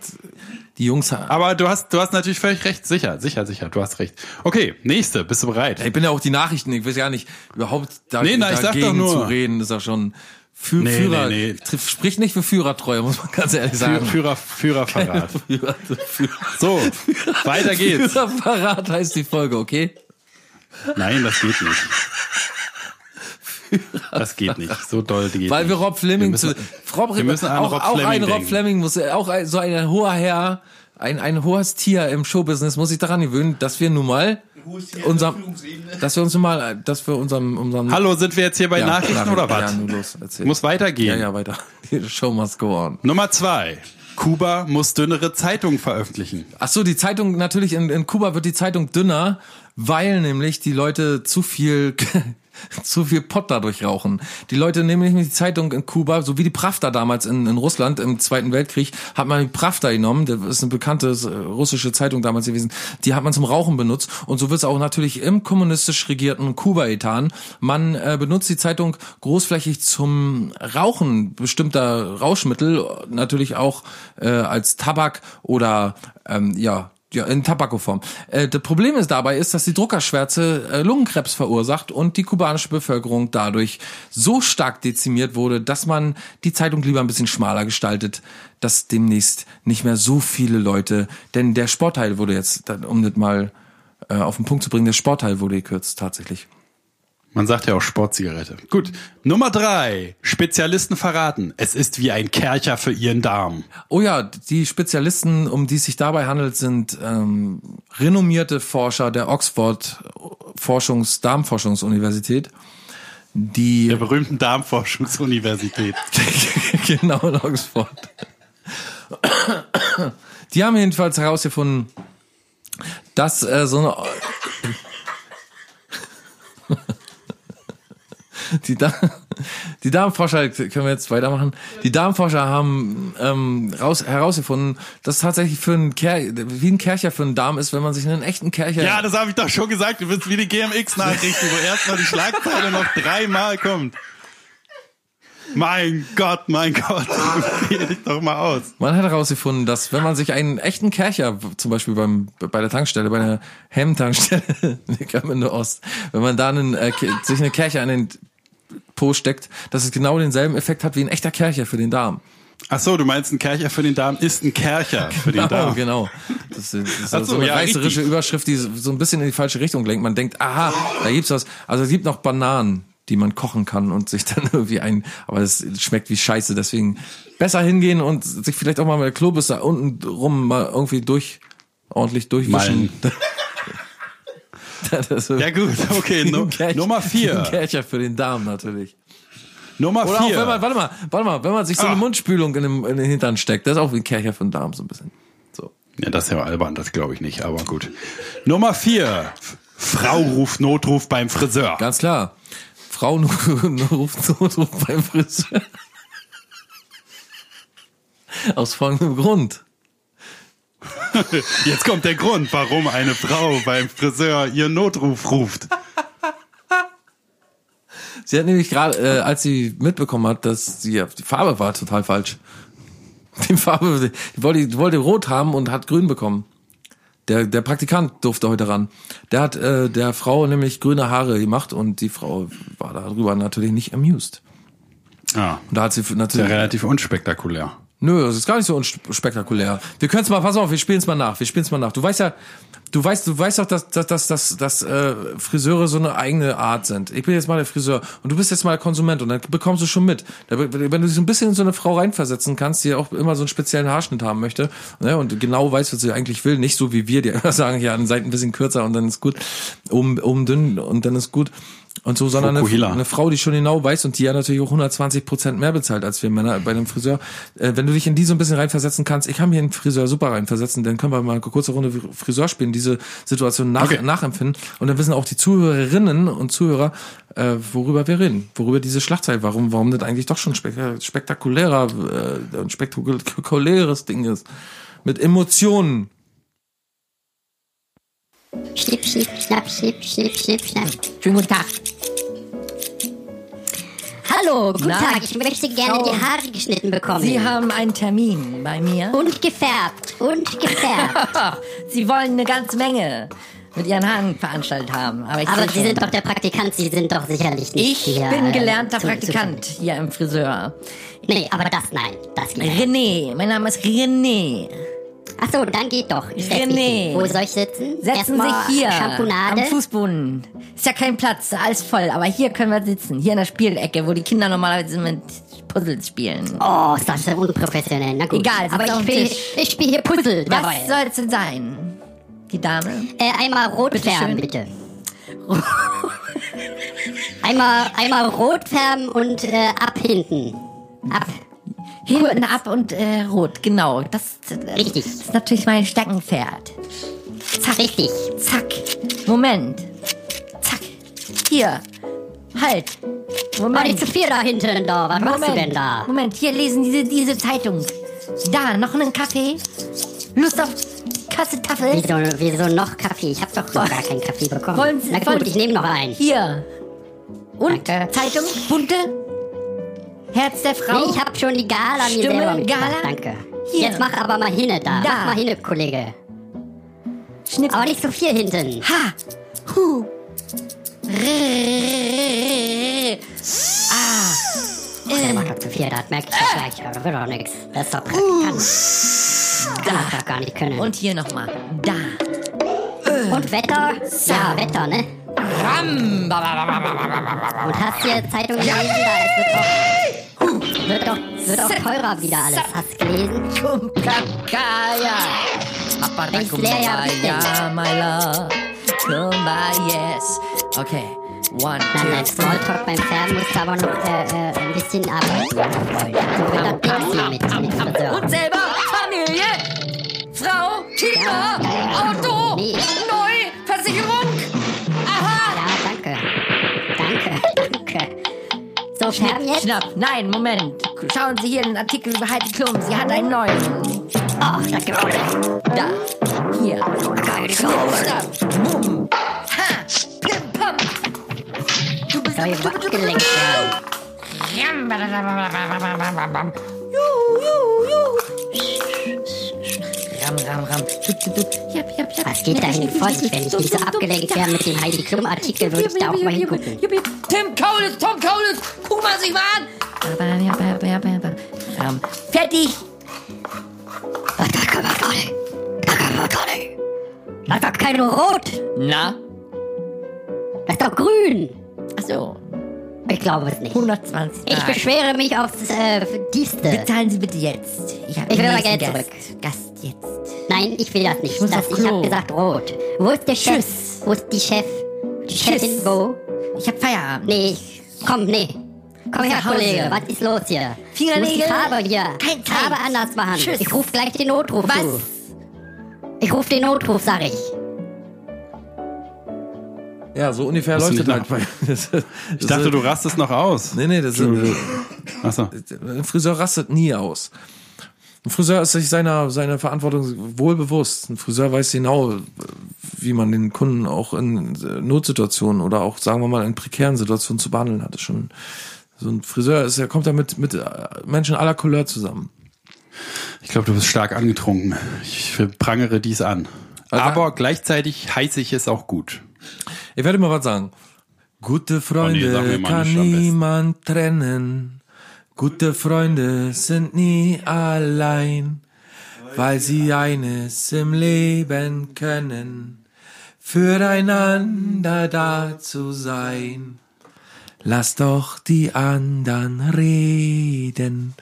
[SPEAKER 2] die Jungs.
[SPEAKER 3] Aber du hast, du hast natürlich völlig recht. Sicher, sicher, sicher. Du hast recht. Okay, nächste. Bist du bereit?
[SPEAKER 2] Ich bin ja auch die Nachrichten. Ich weiß ja nicht überhaupt da,
[SPEAKER 3] Nee, na,
[SPEAKER 2] dagegen
[SPEAKER 3] doch nur.
[SPEAKER 2] zu reden. Ist ja schon für
[SPEAKER 3] Nee,
[SPEAKER 2] Führer.
[SPEAKER 3] nee, nee.
[SPEAKER 2] Spricht nicht für Führertreue, muss man ganz ehrlich sagen.
[SPEAKER 3] Führer, Führerverrat.
[SPEAKER 2] Führer, Führer,
[SPEAKER 3] So, weiter geht's.
[SPEAKER 2] Führerverrat heißt die Folge, okay?
[SPEAKER 3] Nein, das geht nicht. Das geht nicht. So doll geht
[SPEAKER 2] Weil
[SPEAKER 3] nicht.
[SPEAKER 2] wir Rob Fleming
[SPEAKER 3] Wir müssen-
[SPEAKER 2] zu, Rob,
[SPEAKER 3] wir müssen
[SPEAKER 2] auch,
[SPEAKER 3] Rob
[SPEAKER 2] auch
[SPEAKER 3] Fleming
[SPEAKER 2] ein Rob. Fleming muss, auch ein, so ein hoher Herr, ein, ein hohes Tier im Showbusiness muss sich daran gewöhnen, dass wir nun mal, unser, dass wir uns nun mal, dass wir unserem, unserem,
[SPEAKER 3] Hallo, sind wir jetzt hier bei
[SPEAKER 2] Ja,
[SPEAKER 3] Nachrichten
[SPEAKER 2] Nachrichten.
[SPEAKER 3] oder was?
[SPEAKER 2] Ja, los, erzähl.
[SPEAKER 3] Muss weitergehen.
[SPEAKER 2] ja, ja, weiter. Die Show must go on.
[SPEAKER 3] Nummer zwei. Kuba muss dünnere Zeitungen veröffentlichen.
[SPEAKER 2] Ach so, die Zeitung, natürlich in, in Kuba wird die Zeitung dünner, weil nämlich die Leute zu viel, zu viel Pott dadurch rauchen. Die Leute nehmen nämlich die Zeitung in Kuba, so wie die Pravda damals in, in Russland im Zweiten Weltkrieg, hat man die Pravda genommen, das ist eine bekannte äh, russische Zeitung damals gewesen, die hat man zum Rauchen benutzt und so wird es auch natürlich im kommunistisch regierten Kuba getan. Man äh, benutzt die Zeitung großflächig zum Rauchen bestimmter Rauschmittel, natürlich auch äh, als Tabak oder ähm, ja ja, in Tabakoform. Äh, das Problem ist dabei ist, dass die Druckerschwärze äh, Lungenkrebs verursacht und die kubanische Bevölkerung dadurch so stark dezimiert wurde, dass man die Zeitung lieber ein bisschen schmaler gestaltet, dass demnächst nicht mehr so viele Leute, denn der Sportteil wurde jetzt, um das mal äh, auf den Punkt zu bringen, der Sportteil wurde gekürzt tatsächlich.
[SPEAKER 3] Man sagt ja auch Sportzigarette. Gut. Nummer drei. Spezialisten verraten. Es ist wie ein Kercher für ihren Darm.
[SPEAKER 2] Oh ja, die Spezialisten, um die es sich dabei handelt, sind ähm, renommierte Forscher der Oxford Forschungs Darmforschungsuniversität, die
[SPEAKER 3] Der berühmten Darmforschungsuniversität.
[SPEAKER 2] genau in Oxford. Die haben jedenfalls herausgefunden, dass äh, so eine die, da die Darmforscher, können wir jetzt weitermachen? Die Darmforscher haben ähm, raus, herausgefunden, dass tatsächlich für einen Ker wie ein Kercher für einen Darm ist, wenn man sich einen echten Kercher
[SPEAKER 3] Ja, das habe ich doch schon gesagt. Du bist wie die GMX-Nachrichten, wo erstmal die Schlagzeile noch dreimal kommt. Mein Gott, mein Gott. Geh dich doch mal aus.
[SPEAKER 2] Man hat herausgefunden, dass wenn man sich einen echten Kercher, zum Beispiel beim, bei der Tankstelle, bei der Hemmtankstelle, in der Ost, wenn man da einen, äh, sich eine Kercher an den Po steckt, dass es genau denselben Effekt hat wie ein echter Kercher für den Darm.
[SPEAKER 3] Ach so, du meinst, ein Kercher für den Darm ist ein Kercher für den
[SPEAKER 2] Genau,
[SPEAKER 3] Darm.
[SPEAKER 2] genau. Das ist, das ist so, eine
[SPEAKER 3] ja,
[SPEAKER 2] reißerische
[SPEAKER 3] richtig.
[SPEAKER 2] Überschrift, die so ein bisschen in die falsche Richtung lenkt. Man denkt, aha, da gibt's was. Also es gibt noch Bananen, die man kochen kann und sich dann irgendwie ein, aber das schmeckt wie Scheiße. Deswegen besser hingehen und sich vielleicht auch mal mit der Klobürste unten rum mal irgendwie durch, ordentlich durchwischen. Ist
[SPEAKER 3] Ja gut, okay.
[SPEAKER 2] ein Kercher-
[SPEAKER 3] Nummer vier.
[SPEAKER 2] Kercher für den Darm natürlich.
[SPEAKER 3] Nummer
[SPEAKER 2] Oder auch
[SPEAKER 3] vier.
[SPEAKER 2] wenn man, warte mal, warte mal, wenn man sich so eine
[SPEAKER 3] Ah.
[SPEAKER 2] Mundspülung in den, in den Hintern steckt, das ist auch wie ein Kercher für den Darm so ein bisschen. So.
[SPEAKER 3] Ja, das ist ja albern, das glaube ich nicht, aber gut. Nummer vier. Frau ruft Notruf beim Friseur.
[SPEAKER 2] Ganz klar. Frau ruft Notruf beim Friseur. Aus folgendem Grund.
[SPEAKER 3] Jetzt kommt der Grund, warum eine Frau beim Friseur ihren Notruf ruft.
[SPEAKER 2] Sie hat nämlich gerade, äh, als sie mitbekommen hat, dass sie, die Farbe war total falsch. Die Farbe, die wollte, die wollte rot haben und hat grün bekommen. Der, der Praktikant durfte heute ran. Der hat äh, der Frau nämlich grüne Haare gemacht und die Frau war darüber natürlich nicht amused.
[SPEAKER 3] Ah,
[SPEAKER 2] Und da hat sie
[SPEAKER 3] ist ja
[SPEAKER 2] natürlich
[SPEAKER 3] relativ unspektakulär.
[SPEAKER 2] Nö, das ist gar nicht so unspektakulär. Wir können es mal, pass auf, wir spielen es mal nach. Wir spielen es mal nach. Du weißt ja, du weißt, du weißt doch, dass, dass, dass, dass, dass äh, Friseure so eine eigeneArt sind. Ich bin jetzt mal der Friseur und du bist jetzt mal der Konsument und dann bekommst du schon mit. Wenn du dich so ein bisschen in so eine Frau reinversetzen kannst, die auch immer so einen speziellen Haarschnitt haben möchte ne, und genau weiß, was sie eigentlich will, nicht so wie wir, die immer sagen, ja, an den Seiten ein bisschen kürzer und dann ist gut, oben, oben dünn und dann ist gut. Und so, sondern eine, eine Frau, die schon genau weiß und die ja natürlich auch 120 Prozent mehr bezahlt als wir Männer bei einem Friseur. Äh, wenn du dich in die so ein bisschen reinversetzen kannst, ich kann mir einen Friseur super reinversetzen, dann können wir mal eine kurze Runde Friseur spielen, diese Situation nach,
[SPEAKER 3] Okay.
[SPEAKER 2] nachempfinden und dann wissen auch die Zuhörerinnen und Zuhörer, äh, worüber wir reden, worüber diese Schlagzeile, warum, warum das eigentlich doch schon spek spektakulärer, äh, ein spektakuläres Ding ist. Mit Emotionen.
[SPEAKER 6] Schnipp, schnipp, schnapp, schnipp, schnipp, schnipp, schnapp.
[SPEAKER 7] Schönen guten Tag.
[SPEAKER 6] Hallo, guten
[SPEAKER 7] Na,
[SPEAKER 6] Tag. Ich möchte gerne
[SPEAKER 7] Frau-
[SPEAKER 6] die Haare geschnitten bekommen.
[SPEAKER 7] Sie haben einen Termin bei mir.
[SPEAKER 6] und gefärbt. Und gefärbt.
[SPEAKER 7] Sie wollen eine ganze Menge mit Ihren Haaren veranstaltet haben. Aber,
[SPEAKER 6] Aber Sie
[SPEAKER 7] schon.
[SPEAKER 6] sind doch der Praktikant. Sie sind doch sicherlich nicht
[SPEAKER 7] Ich
[SPEAKER 6] hier,
[SPEAKER 7] bin
[SPEAKER 6] äh,
[SPEAKER 7] gelernter
[SPEAKER 6] zu-
[SPEAKER 7] Praktikant hier im Friseur.
[SPEAKER 6] Zu, nee, aber das nein. Das geht.
[SPEAKER 7] René, mein Name ist René.
[SPEAKER 6] Ach so, dann geht doch. Ich setz
[SPEAKER 7] René.
[SPEAKER 6] Wo soll ich sitzen?
[SPEAKER 7] Setzen
[SPEAKER 6] Erstmal
[SPEAKER 7] Sie hier
[SPEAKER 6] Champonade.
[SPEAKER 7] am Fußboden. Ist ja kein Platz, alles voll. Aber hier können wir sitzen. Hier in der Spielecke, wo die Kinder normalerweise mit Puzzles spielen.
[SPEAKER 6] Oh, ist das unprofessionell. Na gut.
[SPEAKER 7] Egal,
[SPEAKER 6] aber ich spiele ich spiel hier Puzzle
[SPEAKER 7] Was
[SPEAKER 6] dabei.
[SPEAKER 7] soll es denn sein? Die Dame?
[SPEAKER 6] Äh, einmal rot färben, bitte. einmal, einmal rot färben und äh, ab hinten. Ab.
[SPEAKER 7] Hinten ab und äh, rot, genau. Das, äh,
[SPEAKER 6] Richtig.
[SPEAKER 7] das ist natürlich mein Steckenpferd. Zack.
[SPEAKER 6] Richtig.
[SPEAKER 7] Zack. Moment. Zack. Hier. Halt.
[SPEAKER 6] War
[SPEAKER 7] Moment.
[SPEAKER 6] nicht zu viel da hinten da. Was machst du denn da?
[SPEAKER 7] Moment, hier lesen diese, diese Zeitung. Da, noch einen Kaffee. Lust auf Kassetaffel?
[SPEAKER 6] Wieso, wieso noch Kaffee? Ich habe doch gar keinen Kaffee bekommen.
[SPEAKER 7] Wollen Sie-
[SPEAKER 6] Na gut,
[SPEAKER 7] wollen-
[SPEAKER 6] ich nehme noch einen.
[SPEAKER 7] Hier. Und
[SPEAKER 6] Danke.
[SPEAKER 7] Zeitung, bunte. Herz der Frau.
[SPEAKER 6] Ich habe schon die Gala mir
[SPEAKER 7] Stimme,
[SPEAKER 6] selber mitgemacht.
[SPEAKER 7] Gala?
[SPEAKER 6] Danke.
[SPEAKER 7] Hier.
[SPEAKER 6] Jetzt mach aber mal hinne da.
[SPEAKER 7] Da.
[SPEAKER 6] Mach mal hinne, Kollege.
[SPEAKER 7] Schnipp.
[SPEAKER 6] Aber nicht so viel hinten.
[SPEAKER 7] Ha. Hu. Rrrr. Ah.
[SPEAKER 6] Der macht doch zu viel, das merke ich doch gleich. Aber Das wird doch nichts. Das ist doch Praktikant. Kann das doch gar nicht können. Und,
[SPEAKER 7] Und hier nochmal. Da.
[SPEAKER 6] Wetter? Ja, Wetter, ne?
[SPEAKER 7] Ram.
[SPEAKER 6] Und hast du Zeitung gelesen? Da es wird doch, wird doch, wird auch teurer wieder alles. Hast du gelesen?
[SPEAKER 7] Kumbaya.
[SPEAKER 6] Denn?
[SPEAKER 7] Kumbaya, my love. Kumbaya, yes. Okay. One,
[SPEAKER 6] Nein, nein,
[SPEAKER 7] two,
[SPEAKER 6] Smalltalk beim Färben musst du aber noch äh, äh, ein bisschen arbeiten, mein Freund. So wird das Ding hier mit, mit Friseur.
[SPEAKER 7] Und selber Familie, Frau, Kinder, Auto,
[SPEAKER 6] Nee.
[SPEAKER 7] neu, Versicherung.
[SPEAKER 6] So, färben jetzt?
[SPEAKER 7] Schnapp. Nein, Moment. Schauen Sie hier den Artikel über Heidi Klum. Sie hat einen neuen.
[SPEAKER 6] Ach, das gibt auch
[SPEAKER 7] Da. Hier. Schnapp. Bumm. Ha. Pim, pam. Du bist
[SPEAKER 6] Soll ich mal abgelenkt werden?
[SPEAKER 7] Ram, ram, ram. Tut. Jap, jap, jap.
[SPEAKER 6] Was geht da hin vor sich, wenn ich nicht so abgelenkt wäre mit dem Heidi Klum Artikel, würde ich da auch mal hingucken.
[SPEAKER 7] Tim Kaulitz, Tom Kaulitz, guck mal sich mal an. Ram. Fertig.
[SPEAKER 6] Das ist doch kein Rot.
[SPEAKER 7] Na?
[SPEAKER 6] Das ist doch grün.
[SPEAKER 7] Ach so.
[SPEAKER 6] Ich glaube es nicht.
[SPEAKER 7] 120
[SPEAKER 6] Ich
[SPEAKER 7] Tage.
[SPEAKER 6] beschwere mich aufs äh, Tiefste.
[SPEAKER 7] Bezahlen Sie bitte jetzt. Ich,
[SPEAKER 6] Ich will
[SPEAKER 7] nächsten
[SPEAKER 6] Geld
[SPEAKER 7] Gast. Gast jetzt.
[SPEAKER 6] Nein, ich will das nicht. Das, ich
[SPEAKER 7] Klo.
[SPEAKER 6] habe gesagt rot. Wo ist der Chef?
[SPEAKER 7] Tschüss.
[SPEAKER 6] Wo ist die Chef? Die Chefin wo?
[SPEAKER 7] Ich hab Feierabend.
[SPEAKER 6] Nee, komm, nee. Komm her. Kollege, was ist los hier?
[SPEAKER 7] Fingernägel?
[SPEAKER 6] Die Farbe hier.
[SPEAKER 7] Kein Zeit.
[SPEAKER 6] Farbe anders machen.
[SPEAKER 7] Tschüss.
[SPEAKER 6] Ich ruf gleich den Notruf
[SPEAKER 7] Was?
[SPEAKER 6] zu. Ich ruf den Notruf, sag ich.
[SPEAKER 2] Ja, so ungefähr läuft es
[SPEAKER 3] denn
[SPEAKER 2] halt. bei- Das,
[SPEAKER 3] Ich dachte, du rastest noch aus.
[SPEAKER 2] Nee, nee, das ist,
[SPEAKER 3] Achso.
[SPEAKER 2] ein Friseur rastet nie aus. Ein Friseur ist sich seiner, seiner Verantwortung wohl bewusst. Ein Friseur weiß genau, wie man den Kunden auch in äh, Notsituationen oder auch, sagen wir mal, in prekären Situationen zu behandeln hat. Schon, so ein Friseur ist, er kommt da mit, mit äh, Menschen aller Couleur zusammen.
[SPEAKER 3] Ich glaube, du bist stark angetrunken. Ich prangere dies an.
[SPEAKER 2] Also-
[SPEAKER 3] Aber gleichzeitig heiße ich es auch gut.
[SPEAKER 2] Ich werde mal was sagen. Gute Freunde
[SPEAKER 3] mir mal
[SPEAKER 2] kann niemand trennen. Gute Freunde sind nie allein, weil sie eines im Leben können, füreinander da zu sein. Lass doch die anderen reden.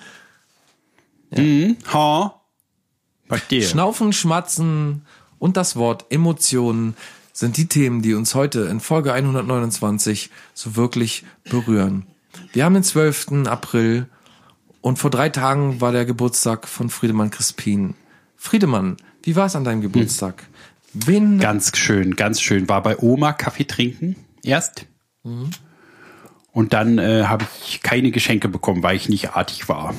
[SPEAKER 3] Mhm. Ha. Verstehe.
[SPEAKER 2] Schnaufen, Schmatzen und das Wort Emotionen sind die Themen, die uns heute in Folge 129 so wirklich berühren. Wir haben den 12. April und vor drei Tagen war der Geburtstag von Friedemann Crispin. Friedemann, wie war es an deinem Geburtstag? Wen
[SPEAKER 3] Ganz schön, ganz schön. War bei Oma Kaffee trinken erst. Und dann äh, habe ich keine Geschenke bekommen, weil ich nicht artig war.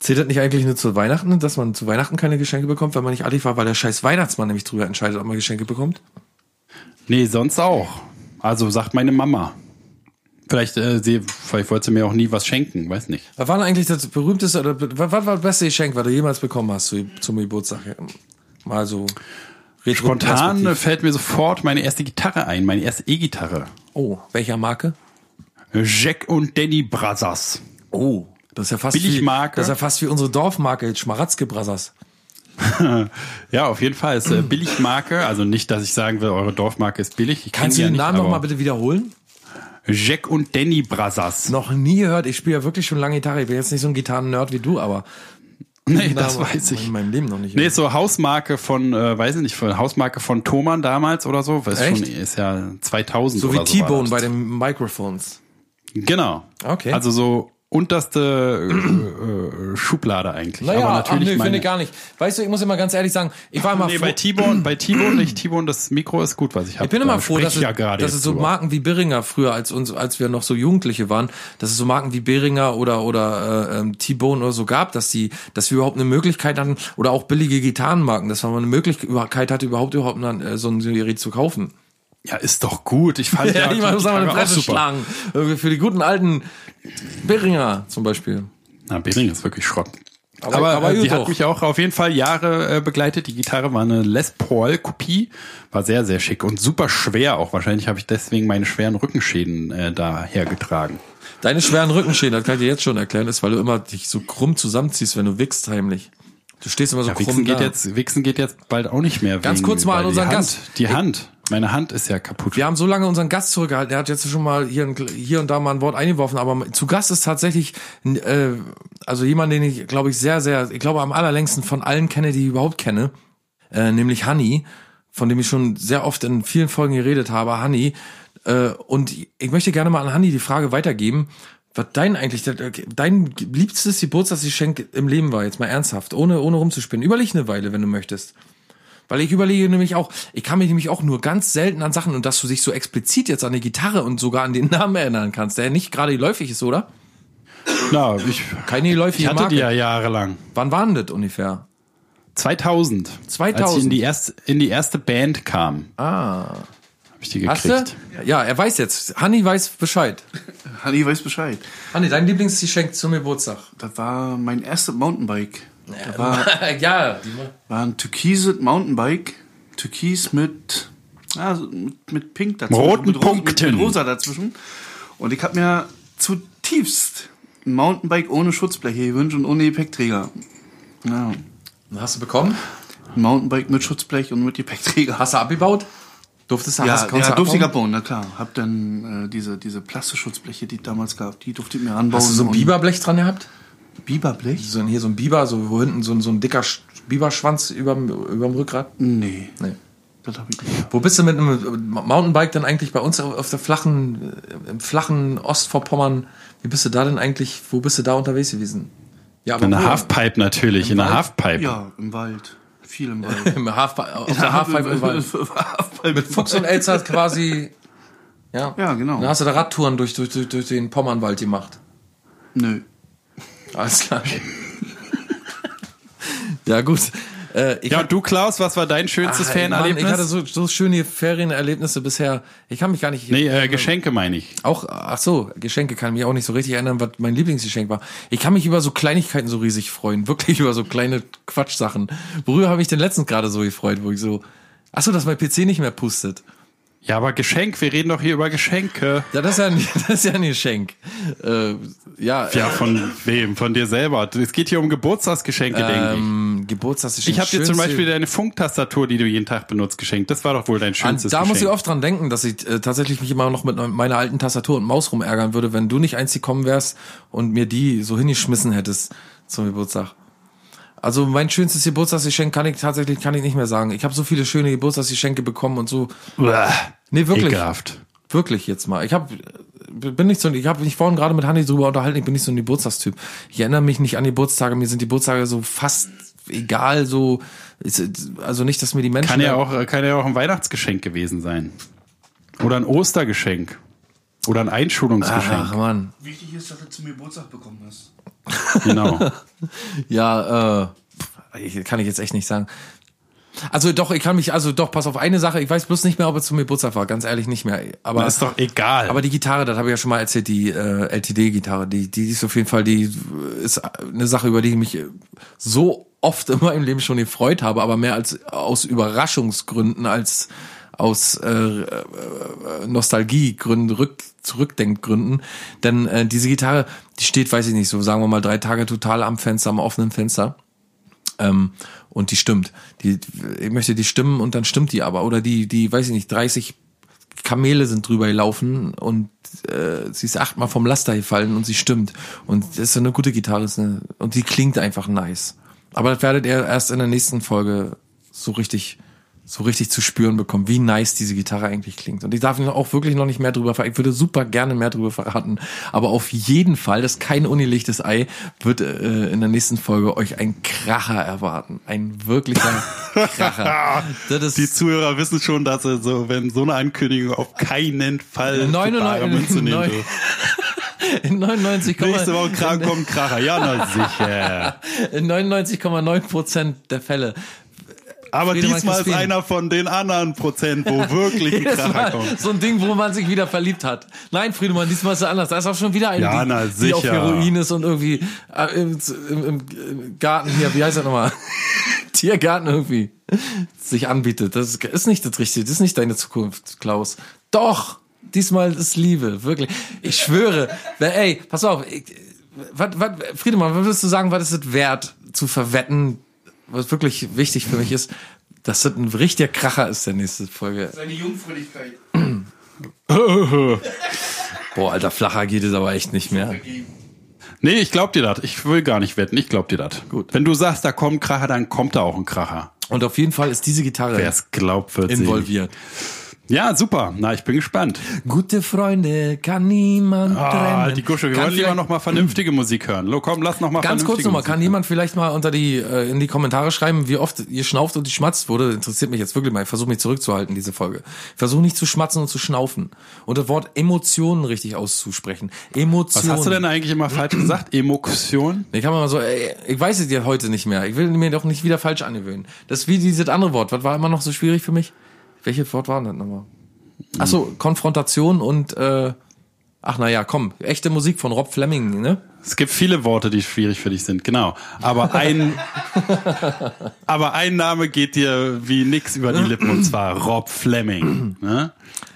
[SPEAKER 2] zählt das nicht eigentlich nur zu Weihnachten, dass man zu Weihnachten keine Geschenke bekommt, wenn man nicht artig war, weil der scheiß Weihnachtsmann nämlich drüber entscheidet, ob man Geschenke bekommt?
[SPEAKER 3] Nee, sonst auch. Also sagt meine Mama. Vielleicht, äh, sie, vielleicht wollte sie mir auch nie was schenken, weiß nicht.
[SPEAKER 2] Was war denn eigentlich das berühmteste oder was war das beste Geschenk, was du jemals bekommen hast zu, zum Geburtstag? Mal so retro-
[SPEAKER 3] Spontan fällt mir sofort meine erste Gitarre ein, meine erste E-Gitarre.
[SPEAKER 2] Oh, welcher Marke?
[SPEAKER 3] Jack und Danny Brothers.
[SPEAKER 2] Oh, das ist ja fast. Wie, das ist ja fast wie unsere Dorfmarke, Schmaratzke Brothers.
[SPEAKER 3] Ja, auf jeden Fall ist äh, Billigmarke. Also nicht, dass ich sagen will, eure Dorfmarke ist billig. Ich
[SPEAKER 2] Kannst du den Namen nochmal bitte wiederholen?
[SPEAKER 3] Jack und Danny Brothers.
[SPEAKER 2] Noch nie gehört. Ich spiele ja wirklich schon lange Gitarre. Ich bin jetzt nicht so ein Gitarren-Nerd wie du, aber.
[SPEAKER 3] Nee, das weiß ich.
[SPEAKER 2] In meinem Leben noch nicht.
[SPEAKER 3] Nee, ist so Hausmarke von, äh, weiß ich nicht, von Hausmarke von Thomann damals oder so. Weiß
[SPEAKER 2] Echt?
[SPEAKER 3] schon, ist ja 2000
[SPEAKER 2] so wie
[SPEAKER 3] so.
[SPEAKER 2] T-Bone bei den Microphones.
[SPEAKER 3] Genau.
[SPEAKER 2] Okay.
[SPEAKER 3] Also so unterste äh, äh, Schublade eigentlich.
[SPEAKER 2] Naja,
[SPEAKER 3] Aber
[SPEAKER 2] ach,
[SPEAKER 3] natürlich
[SPEAKER 2] nö,
[SPEAKER 3] meine,
[SPEAKER 2] finde ich gar nicht. Weißt du, ich muss immer ganz ehrlich sagen, ich war immer
[SPEAKER 3] Nee,
[SPEAKER 2] froh,
[SPEAKER 3] bei T-Bone, bei T-Bone nicht. T-Bone, das Mikro ist gut, was ich habe.
[SPEAKER 2] Ich bin immer froh, dass,
[SPEAKER 3] ja
[SPEAKER 2] es, dass es so
[SPEAKER 3] drüber.
[SPEAKER 2] Marken wie Beringer früher, als uns, als wir noch so Jugendliche waren, dass es so Marken wie Beringer oder oder äh, ähm, T-Bone oder so gab, dass die, dass wir überhaupt eine Möglichkeit hatten oder auch billige Gitarrenmarken, dass man eine Möglichkeit hatte, überhaupt überhaupt äh, so ein Gerät zu kaufen.
[SPEAKER 3] Ja, ist doch gut. Ich fand ja,
[SPEAKER 2] Ja, ich muss mal eine
[SPEAKER 3] super.
[SPEAKER 2] schlagen. Für die guten alten Beringer zum Beispiel.
[SPEAKER 3] Na, Bering ist wirklich Schrott.
[SPEAKER 2] Aber-
[SPEAKER 3] Aber,
[SPEAKER 2] aber
[SPEAKER 3] äh, die hat
[SPEAKER 2] doch.
[SPEAKER 3] mich auch auf jeden Fall Jahre äh, begleitet. Die Gitarre war eine Les Paul Kopie, war sehr sehr schick und super schwer auch. Wahrscheinlich habe ich deswegen meine schweren Rückenschäden äh, da hergetragen.
[SPEAKER 2] Deine schweren Rückenschäden, das kann ich dir jetzt schon erklären, ist, weil du immer dich so krumm zusammenziehst, wenn du wickst heimlich. Du stehst immer so
[SPEAKER 3] Ja,
[SPEAKER 2] krumm
[SPEAKER 3] Wichsen geht
[SPEAKER 2] da.
[SPEAKER 3] jetzt Wichsen geht jetzt bald auch nicht mehr.
[SPEAKER 2] Ganz
[SPEAKER 3] wegen-
[SPEAKER 2] kurz mal an
[SPEAKER 3] weil
[SPEAKER 2] unseren
[SPEAKER 3] die Hand,
[SPEAKER 2] Gast.
[SPEAKER 3] Die Hand, meine Hand ist ja kaputt.
[SPEAKER 2] Wir haben so lange unseren Gast zurückgehalten. Er hat jetzt schon mal hier, hier und da mal ein Wort eingeworfen, aber zu Gast ist tatsächlich äh, also jemand, den ich glaube ich sehr, sehr, ich glaube am allerlängsten von allen kenne, die ich überhaupt kenne, äh, nämlich Hanni, von dem ich schon sehr oft in vielen Folgen geredet habe. Hanni. Äh, und ich möchte gerne mal an Hanni die Frage weitergeben. Was dein eigentlich, dein liebstes Geburtstagsgeschenk im Leben war, jetzt mal ernsthaft, ohne, ohne rumzuspinnen. Überleg eine Weile, wenn du möchtest. Weil ich überlege nämlich auch, ich kann mich nämlich auch nur ganz selten an Sachen und dass du dich so explizit jetzt an die Gitarre und sogar an den Namen erinnern kannst, der nicht gerade geläufig ist, oder?
[SPEAKER 3] Na, ich,
[SPEAKER 2] Keine geläufige
[SPEAKER 3] ich hatte
[SPEAKER 2] Marke.
[SPEAKER 3] die ja jahrelang.
[SPEAKER 2] Wann war denn das ungefähr?
[SPEAKER 3] 2000.
[SPEAKER 2] 2000.
[SPEAKER 3] Als ich in die erste, in die erste Band kam,
[SPEAKER 2] Ah.
[SPEAKER 3] habe ich die
[SPEAKER 2] Hast
[SPEAKER 3] gekriegt.
[SPEAKER 2] du? Ja, er weiß jetzt. Hanni weiß Bescheid.
[SPEAKER 4] Hanni weiß Bescheid.
[SPEAKER 2] Hanni, dein Lieblingsgeschenk zum Geburtstag.
[SPEAKER 4] Das war mein erstes Mountainbike. Das war,
[SPEAKER 2] ja.
[SPEAKER 4] war ein türkises Mountainbike. Türkis mit, ja, mit, mit Pink dazwischen.
[SPEAKER 3] Roten
[SPEAKER 4] mit,
[SPEAKER 3] Punkten.
[SPEAKER 4] Mit, mit Rosa dazwischen. Und ich habe mir zutiefst ein Mountainbike ohne Schutzbleche gewünscht und ohne Gepäckträger. Ja,
[SPEAKER 2] Hast du bekommen?
[SPEAKER 4] ein Mountainbike mit Schutzblech und mit Gepäckträger.
[SPEAKER 2] Hast du abgebaut? Durftest du?
[SPEAKER 4] Ja,
[SPEAKER 2] hast,
[SPEAKER 4] ja
[SPEAKER 2] du
[SPEAKER 4] durfte ich
[SPEAKER 2] abbauen?
[SPEAKER 4] na klar. Hab dann äh, diese, diese Plastikschutzbleche, die es damals gab, die durfte ich mir anbauen.
[SPEAKER 2] Hast du so ein
[SPEAKER 4] und-
[SPEAKER 2] Biberblech dran gehabt?
[SPEAKER 4] Biberblech?
[SPEAKER 2] So ein, hier so ein Biber, so wo hinten so, ein- so ein dicker Sch- Biberschwanz überm, überm Rückgrat?
[SPEAKER 4] Nee,
[SPEAKER 2] Nee.
[SPEAKER 4] das habe ich nicht.
[SPEAKER 2] Wo bist du mit einem Mountainbike denn eigentlich bei uns auf der flachen, äh, im flachen Ostvorpommern? Wie bist du da denn eigentlich, wo bist du da unterwegs gewesen? Ja, aber
[SPEAKER 3] In der? Halfpipe natürlich, in der? Halfpipe.
[SPEAKER 4] Ja, im Wald. Viel im Wald.
[SPEAKER 2] Im Halfpipe, auf der Halfpipe im Wald. Mit Fuchs und Elster quasi, ja.
[SPEAKER 4] Ja, genau.
[SPEAKER 2] Dann hast du da Radtouren durch, durch, durch, durch den Pommernwald gemacht.
[SPEAKER 4] Nö.
[SPEAKER 2] Alles klar. ja, gut. Äh, ich
[SPEAKER 3] Ja,
[SPEAKER 2] hab-
[SPEAKER 3] und du, Klaus, was war dein schönstes
[SPEAKER 2] Ah, Mann,
[SPEAKER 3] Ferienerlebnis?
[SPEAKER 2] Ich hatte so, so schöne Ferienerlebnisse bisher. Ich kann mich gar nicht.
[SPEAKER 3] nee, äh, Geschenke meine ich.
[SPEAKER 2] Auch, ach so, Geschenke kann ich mich auch nicht so richtig erinnern, was mein Lieblingsgeschenk war. Ich kann mich über so Kleinigkeiten so riesig freuen. Wirklich über so kleine Quatschsachen. Worüber habe ich denn letztens gerade so gefreut, wo ich so, ach so, dass mein PC nicht mehr pustet.
[SPEAKER 3] Ja, aber Geschenk, wir reden doch hier über Geschenke.
[SPEAKER 2] Ja, das ist ja ein, das ist ja ein Geschenk. Äh, ja,
[SPEAKER 3] Ja, von wem? Von dir selber. Es geht hier um Geburtstagsgeschenke, denke
[SPEAKER 2] ähm, Geburtstagsgeschenk.
[SPEAKER 3] ich. Ich habe dir zum Beispiel deine Funktastatur, die du jeden Tag benutzt, geschenkt. Das war doch wohl dein
[SPEAKER 2] An,
[SPEAKER 3] schönstes
[SPEAKER 2] da
[SPEAKER 3] Geschenk.
[SPEAKER 2] muss ich oft dran denken, dass ich äh, tatsächlich mich immer noch mit meiner alten Tastatur und Maus rumärgern würde, wenn du nicht eins gekommen wärst und mir die so hingeschmissen hättest zum Geburtstag. Also mein schönstes Geburtstagsgeschenk kann ich tatsächlich kann ich nicht mehr sagen. Ich habe so viele schöne Geburtstagsgeschenke bekommen und so.
[SPEAKER 3] Uah,
[SPEAKER 2] Nee, wirklich.
[SPEAKER 3] Ekelhaft.
[SPEAKER 2] Wirklich jetzt mal. Ich habe bin nicht so ich habe mich vorhin gerade mit Hanni drüber unterhalten, ich bin nicht so ein Geburtstagstyp. Ich erinnere mich nicht an Geburtstage, mir sind die Geburtstage so fast egal, so also nicht, dass mir die Menschen
[SPEAKER 3] Kann ja auch, kann ja auch ein Weihnachtsgeschenk gewesen sein. Oder ein Ostergeschenk. Oder ein Einschulungsgeschenk.
[SPEAKER 2] Ach Mann.
[SPEAKER 4] Wichtig ist, dass du zum Geburtstag bekommen hast.
[SPEAKER 3] Genau.
[SPEAKER 2] Ja, äh, kann ich jetzt echt nicht sagen. Also doch, ich kann mich, also doch, pass auf eine Sache, ich weiß bloß nicht mehr, ob es zum Geburtstag war, ganz ehrlich nicht mehr. Aber
[SPEAKER 3] ist doch egal.
[SPEAKER 2] Aber die Gitarre, das habe ich ja schon mal erzählt, die äh, LTD-Gitarre, die, die ist auf jeden Fall, die ist eine Sache, über die ich mich so oft in meinem Leben schon gefreut habe, aber mehr als aus Überraschungsgründen als aus äh, äh, Nostalgiegründen, Rück, Zurückdenkgründen. Denn äh, diese Gitarre, die steht, weiß ich nicht, so sagen wir mal drei Tage total am Fenster, am offenen Fenster. Ähm, und die stimmt. Die, ich möchte die stimmen und dann stimmt die aber. Oder die, die, weiß ich nicht, 30 Kamele sind drüber gelaufen und äh, sie ist achtmal vom Laster gefallen und sie stimmt. Und das ist eine gute Gitarre ist eine, und die klingt einfach nice. Aber das werdet ihr erst in der nächsten Folge so richtig so richtig zu spüren bekommen, wie nice diese Gitarre eigentlich klingt. Und ich darf auch wirklich noch nicht mehr drüber verraten. Ich würde super gerne mehr drüber verraten. Aber auf jeden Fall, das ist kein unilichtes Ei, wird äh, in der nächsten Folge euch ein Kracher erwarten. Ein wirklicher Kracher.
[SPEAKER 3] Die Zuhörer wissen schon, dass sie so, wenn so eine Ankündigung auf keinen Fall
[SPEAKER 2] 99,
[SPEAKER 3] Münze nehmen
[SPEAKER 2] in 99,
[SPEAKER 3] Nächste Woche Kragen kommt Kracher. Ja, na sicher.
[SPEAKER 2] in 99,9 Prozent der Fälle.
[SPEAKER 3] Aber
[SPEAKER 2] Friedemann
[SPEAKER 3] diesmal ist
[SPEAKER 2] Crispin.
[SPEAKER 3] einer von den anderen Prozent, wo wirklich ein Kracher kommt.
[SPEAKER 2] so ein Ding, wo man sich wieder verliebt hat. Nein, Friedemann, diesmal ist es anders. Da ist auch schon wieder eine,
[SPEAKER 3] Ja,
[SPEAKER 2] die,
[SPEAKER 3] na,
[SPEAKER 2] die auf
[SPEAKER 3] sicher.
[SPEAKER 2] Heroin ist und irgendwie äh, im, im, im Garten hier, wie heißt das nochmal? Tiergarten irgendwie sich anbietet. Das ist, ist nicht das Richtige. Das ist nicht deine Zukunft, Klaus. Doch! Diesmal ist Liebe, wirklich. Ich schwöre. Ey, pass auf. Ich, was, was, Friedemann, was würdest du sagen, was ist es wert zu verwetten, was wirklich wichtig für mich ist, dass das ein richtiger Kracher ist, der nächste Folge.
[SPEAKER 4] Seine Jungfräulichkeit.
[SPEAKER 2] Boah, alter, flacher geht es aber echt nicht mehr.
[SPEAKER 3] Nee, ich glaub dir das. Ich will gar nicht wetten. Ich glaub dir das.
[SPEAKER 2] Gut.
[SPEAKER 3] Wenn du sagst, da kommt ein Kracher, dann kommt da auch ein Kracher.
[SPEAKER 2] Und auf jeden Fall ist diese Gitarre
[SPEAKER 3] Wer es glaubt, wird sehen.
[SPEAKER 2] involviert.
[SPEAKER 3] Ja, super. Na, ich bin gespannt.
[SPEAKER 2] Gute Freunde kann niemand
[SPEAKER 3] Ah,
[SPEAKER 2] trennen.
[SPEAKER 3] die Gusche, wir
[SPEAKER 2] Kann
[SPEAKER 3] wollen lieber
[SPEAKER 2] vielleicht-
[SPEAKER 3] noch mal vernünftige Musik hören. Lo, komm, lass noch mal
[SPEAKER 2] Ganz kurz nochmal, kann jemand vielleicht mal unter die äh, in die Kommentare schreiben, wie oft ihr schnauft und die schmatzt wurde? Interessiert mich jetzt wirklich mal. Ich versuche mich zurückzuhalten, diese Folge. Versuche nicht zu schmatzen und zu schnaufen. Und das Wort Emotionen richtig auszusprechen. Emotionen.
[SPEAKER 3] Was hast du denn eigentlich immer falsch gesagt? Emotion?
[SPEAKER 2] Ich kann mal so, ey, ich weiß es dir heute nicht mehr. Ich will mir doch nicht wieder falsch angewöhnen. Das ist wie dieses andere Wort. Was war immer noch so schwierig für mich? Welches Wort war das nochmal? Ach so, Konfrontation und äh, ach na ja, komm, echte Musik von Rob Fleming, ne?
[SPEAKER 3] Es gibt viele Worte, die schwierig für dich sind, genau. Aber ein, aber ein Name geht dir wie nix über die Lippen und zwar Rob Fleming. Ne?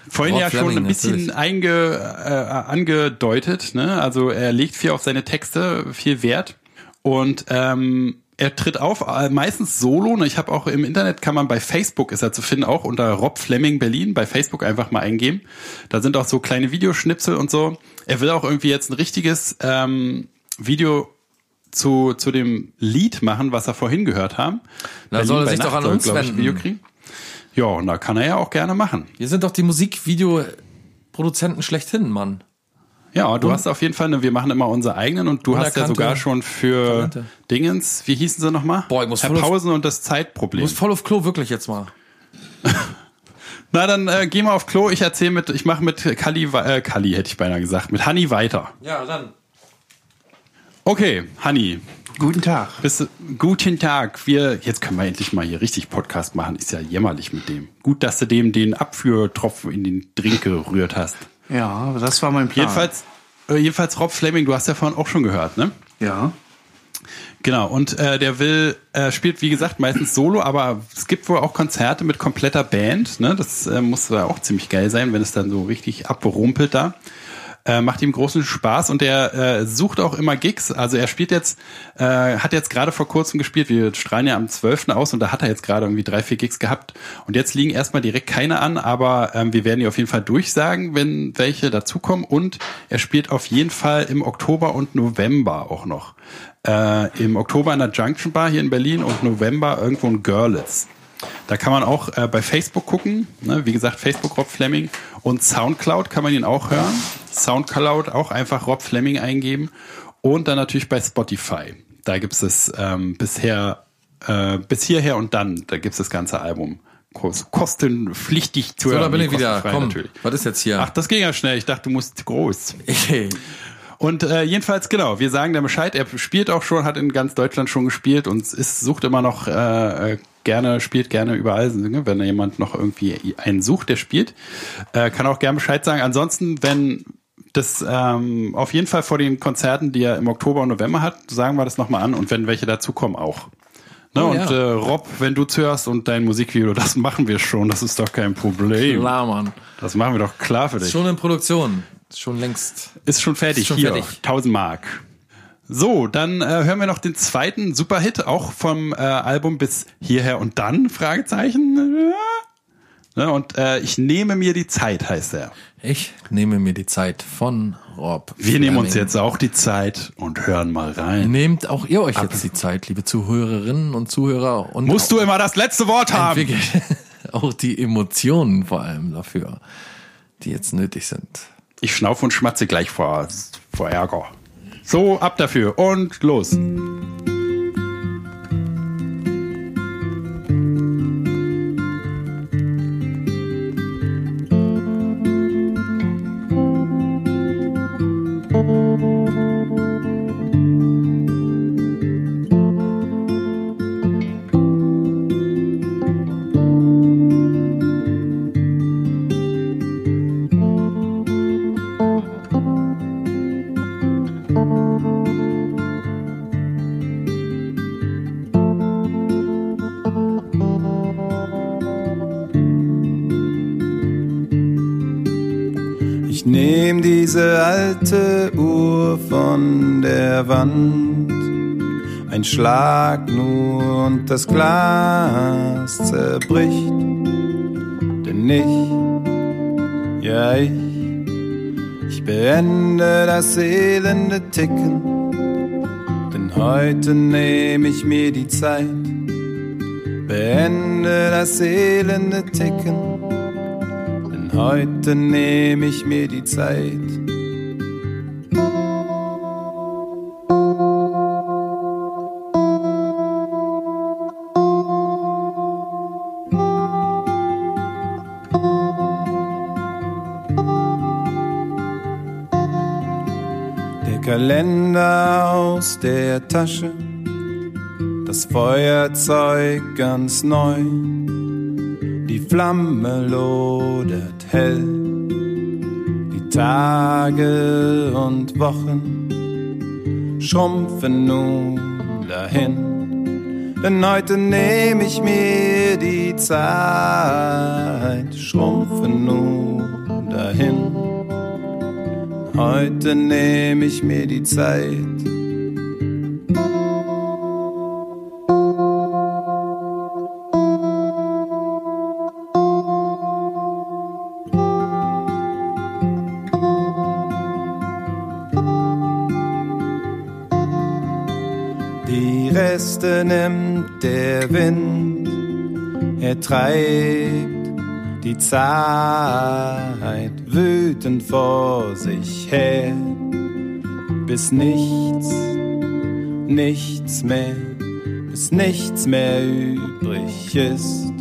[SPEAKER 3] Vorhin
[SPEAKER 2] Rob
[SPEAKER 3] ja schon
[SPEAKER 2] Fleming,
[SPEAKER 3] ein bisschen einge, äh, angedeutet. Ne? Also er legt viel auf seine Texte, viel Wert und ähm, er tritt auf, äh, meistens solo. Ne? Ich habe auch im Internet, kann man bei Facebook, ist er zu finden, auch unter Rob Fleming Berlin, bei Facebook einfach mal eingeben. Da sind auch so kleine Videoschnipsel und so. Er will auch irgendwie jetzt ein richtiges ähm, Video zu, zu dem Lied machen, was er vorhin gehört haben.
[SPEAKER 2] Na, soll er sich doch
[SPEAKER 3] Nacht
[SPEAKER 2] an
[SPEAKER 3] soll,
[SPEAKER 2] uns
[SPEAKER 3] glaub ich,
[SPEAKER 2] wenden.
[SPEAKER 3] Video kriegen. Ja, und da kann er ja auch gerne machen.
[SPEAKER 2] Wir sind doch die Musikvideoproduzenten schlechthin, Mann.
[SPEAKER 3] Ja, du hast auf jeden Fall, eine, wir machen immer unsere eigenen und du hast ja sogar schon für
[SPEAKER 2] Talente.
[SPEAKER 3] Dingens, wie hießen sie nochmal?
[SPEAKER 2] Boah, ich muss
[SPEAKER 3] Herr
[SPEAKER 2] voll auf-
[SPEAKER 3] Pausen und das
[SPEAKER 2] Du
[SPEAKER 3] Zeitproblem.
[SPEAKER 2] musst voll auf Klo, wirklich jetzt mal.
[SPEAKER 3] Na, dann äh, geh mal auf Klo, ich erzähle mit, ich mache mit Kali, äh, Kali hätte ich beinahe gesagt, mit Hanni weiter.
[SPEAKER 2] Ja, dann.
[SPEAKER 3] Okay, Hanni,
[SPEAKER 4] Guten Tag.
[SPEAKER 3] bist du, guten Tag. Wir, jetzt können wir endlich mal hier richtig Podcast machen. Ist ja jämmerlich mit dem. Gut, dass du dem den Abführtropfen in den Drink gerührt hast.
[SPEAKER 4] Ja, das war mein Plan.
[SPEAKER 3] Jedenfalls, äh, jedenfalls Rob Fleming, du hast ja vorhin auch schon gehört, ne?
[SPEAKER 4] Ja.
[SPEAKER 3] Genau, und äh, der will, äh, spielt wie gesagt meistens Solo, aber es gibt wohl auch Konzerte mit kompletter Band. Ne? Das äh, muss ja auch ziemlich geil sein, wenn es dann so richtig abrumpelt da. Äh, macht ihm großen Spaß und er äh, sucht auch immer Gigs. Also er spielt jetzt, äh, hat jetzt gerade vor kurzem gespielt, wir strahlen ja am 12. aus und da hat er jetzt gerade irgendwie drei, vier Gigs gehabt. Und jetzt liegen erstmal direkt keine an, aber ähm, wir werden die auf jeden Fall durchsagen, wenn welche dazukommen. Und er spielt auf jeden Fall im Oktober und November auch noch. Äh, Im Oktober in der Junction Bar hier in Berlin und November irgendwo in Görlitz. Da kann man auch äh, bei Facebook gucken. Ne? Wie gesagt, Facebook Rob Fleming. Und Soundcloud kann man ihn auch hören. Soundcloud auch einfach Rob Fleming eingeben. Und dann natürlich bei Spotify. Da gibt es ähm, bisher, äh, bis hierher und dann, da gibt es das ganze Album. Kos- Kostenpflichtig zu
[SPEAKER 2] So,
[SPEAKER 3] hören.
[SPEAKER 2] da bin ich wieder. Komm,
[SPEAKER 3] natürlich.
[SPEAKER 2] was ist jetzt hier?
[SPEAKER 3] Ach, das ging ja schnell. Ich dachte, du musst groß. Und äh, jedenfalls, genau, wir sagen da Bescheid. Er spielt auch schon, hat in ganz Deutschland schon gespielt und ist, sucht immer noch äh, äh, gerne, spielt gerne überall. ne? Wenn da jemand noch irgendwie einen sucht, der spielt, äh, kann auch gerne Bescheid sagen. Ansonsten, wenn das ähm, auf jeden Fall vor den Konzerten, die er im Oktober und November hat, sagen wir das nochmal an und wenn welche dazukommen auch. Ne?
[SPEAKER 2] Oh,
[SPEAKER 3] und
[SPEAKER 2] ja.
[SPEAKER 3] äh, Rob, wenn du zuhörst und dein Musikvideo, das machen wir schon, das ist doch kein Problem.
[SPEAKER 2] Klar, Mann.
[SPEAKER 3] Das machen wir doch klar für dich.
[SPEAKER 2] Ist schon in Produktion. Ist schon längst.
[SPEAKER 3] Ist schon fertig.
[SPEAKER 2] Ist schon
[SPEAKER 3] Hier,
[SPEAKER 2] fertig.
[SPEAKER 3] 1000 Mark. So, dann äh, hören wir noch den zweiten Superhit, auch vom äh, Album bis hierher und dann, Fragezeichen. Ne, und äh, ich nehme mir die Zeit, heißt er.
[SPEAKER 2] Ich nehme mir die Zeit von Rob.
[SPEAKER 3] Wir nehmen uns jetzt auch die Zeit und hören mal rein.
[SPEAKER 2] Nehmt auch ihr euch jetzt die Zeit, liebe Zuhörerinnen und Zuhörer. Und
[SPEAKER 3] Musst du immer das letzte Wort haben.
[SPEAKER 2] auch die Emotionen vor allem dafür, die jetzt nötig sind.
[SPEAKER 3] Ich schnaufe und schmatze gleich vor, vor Ärger. So, ab dafür und los.
[SPEAKER 5] Wand. Ein Schlag nur und das Glas zerbricht. Denn ich, ja ich, ich beende das elende Ticken. Denn heute nehm ich mir die Zeit. Beende das elende Ticken. Denn heute nehme ich mir die Zeit. Kalender aus der Tasche, das Feuerzeug ganz neu. Die Flamme lodert hell, die Tage und Wochen schrumpfen nun dahin. Denn heute nehme ich mir die Zeit, schrumpfen nun dahin. Heute nehme ich mir die Zeit. Die Reste nimmt der Wind, er treibt die Zeit wütend vor sich her, bis nichts, nichts mehr, bis nichts mehr übrig ist,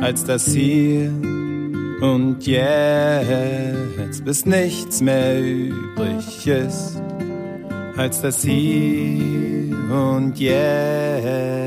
[SPEAKER 5] als das hier und jetzt, bis nichts mehr übrig ist als das Hier und Jetzt.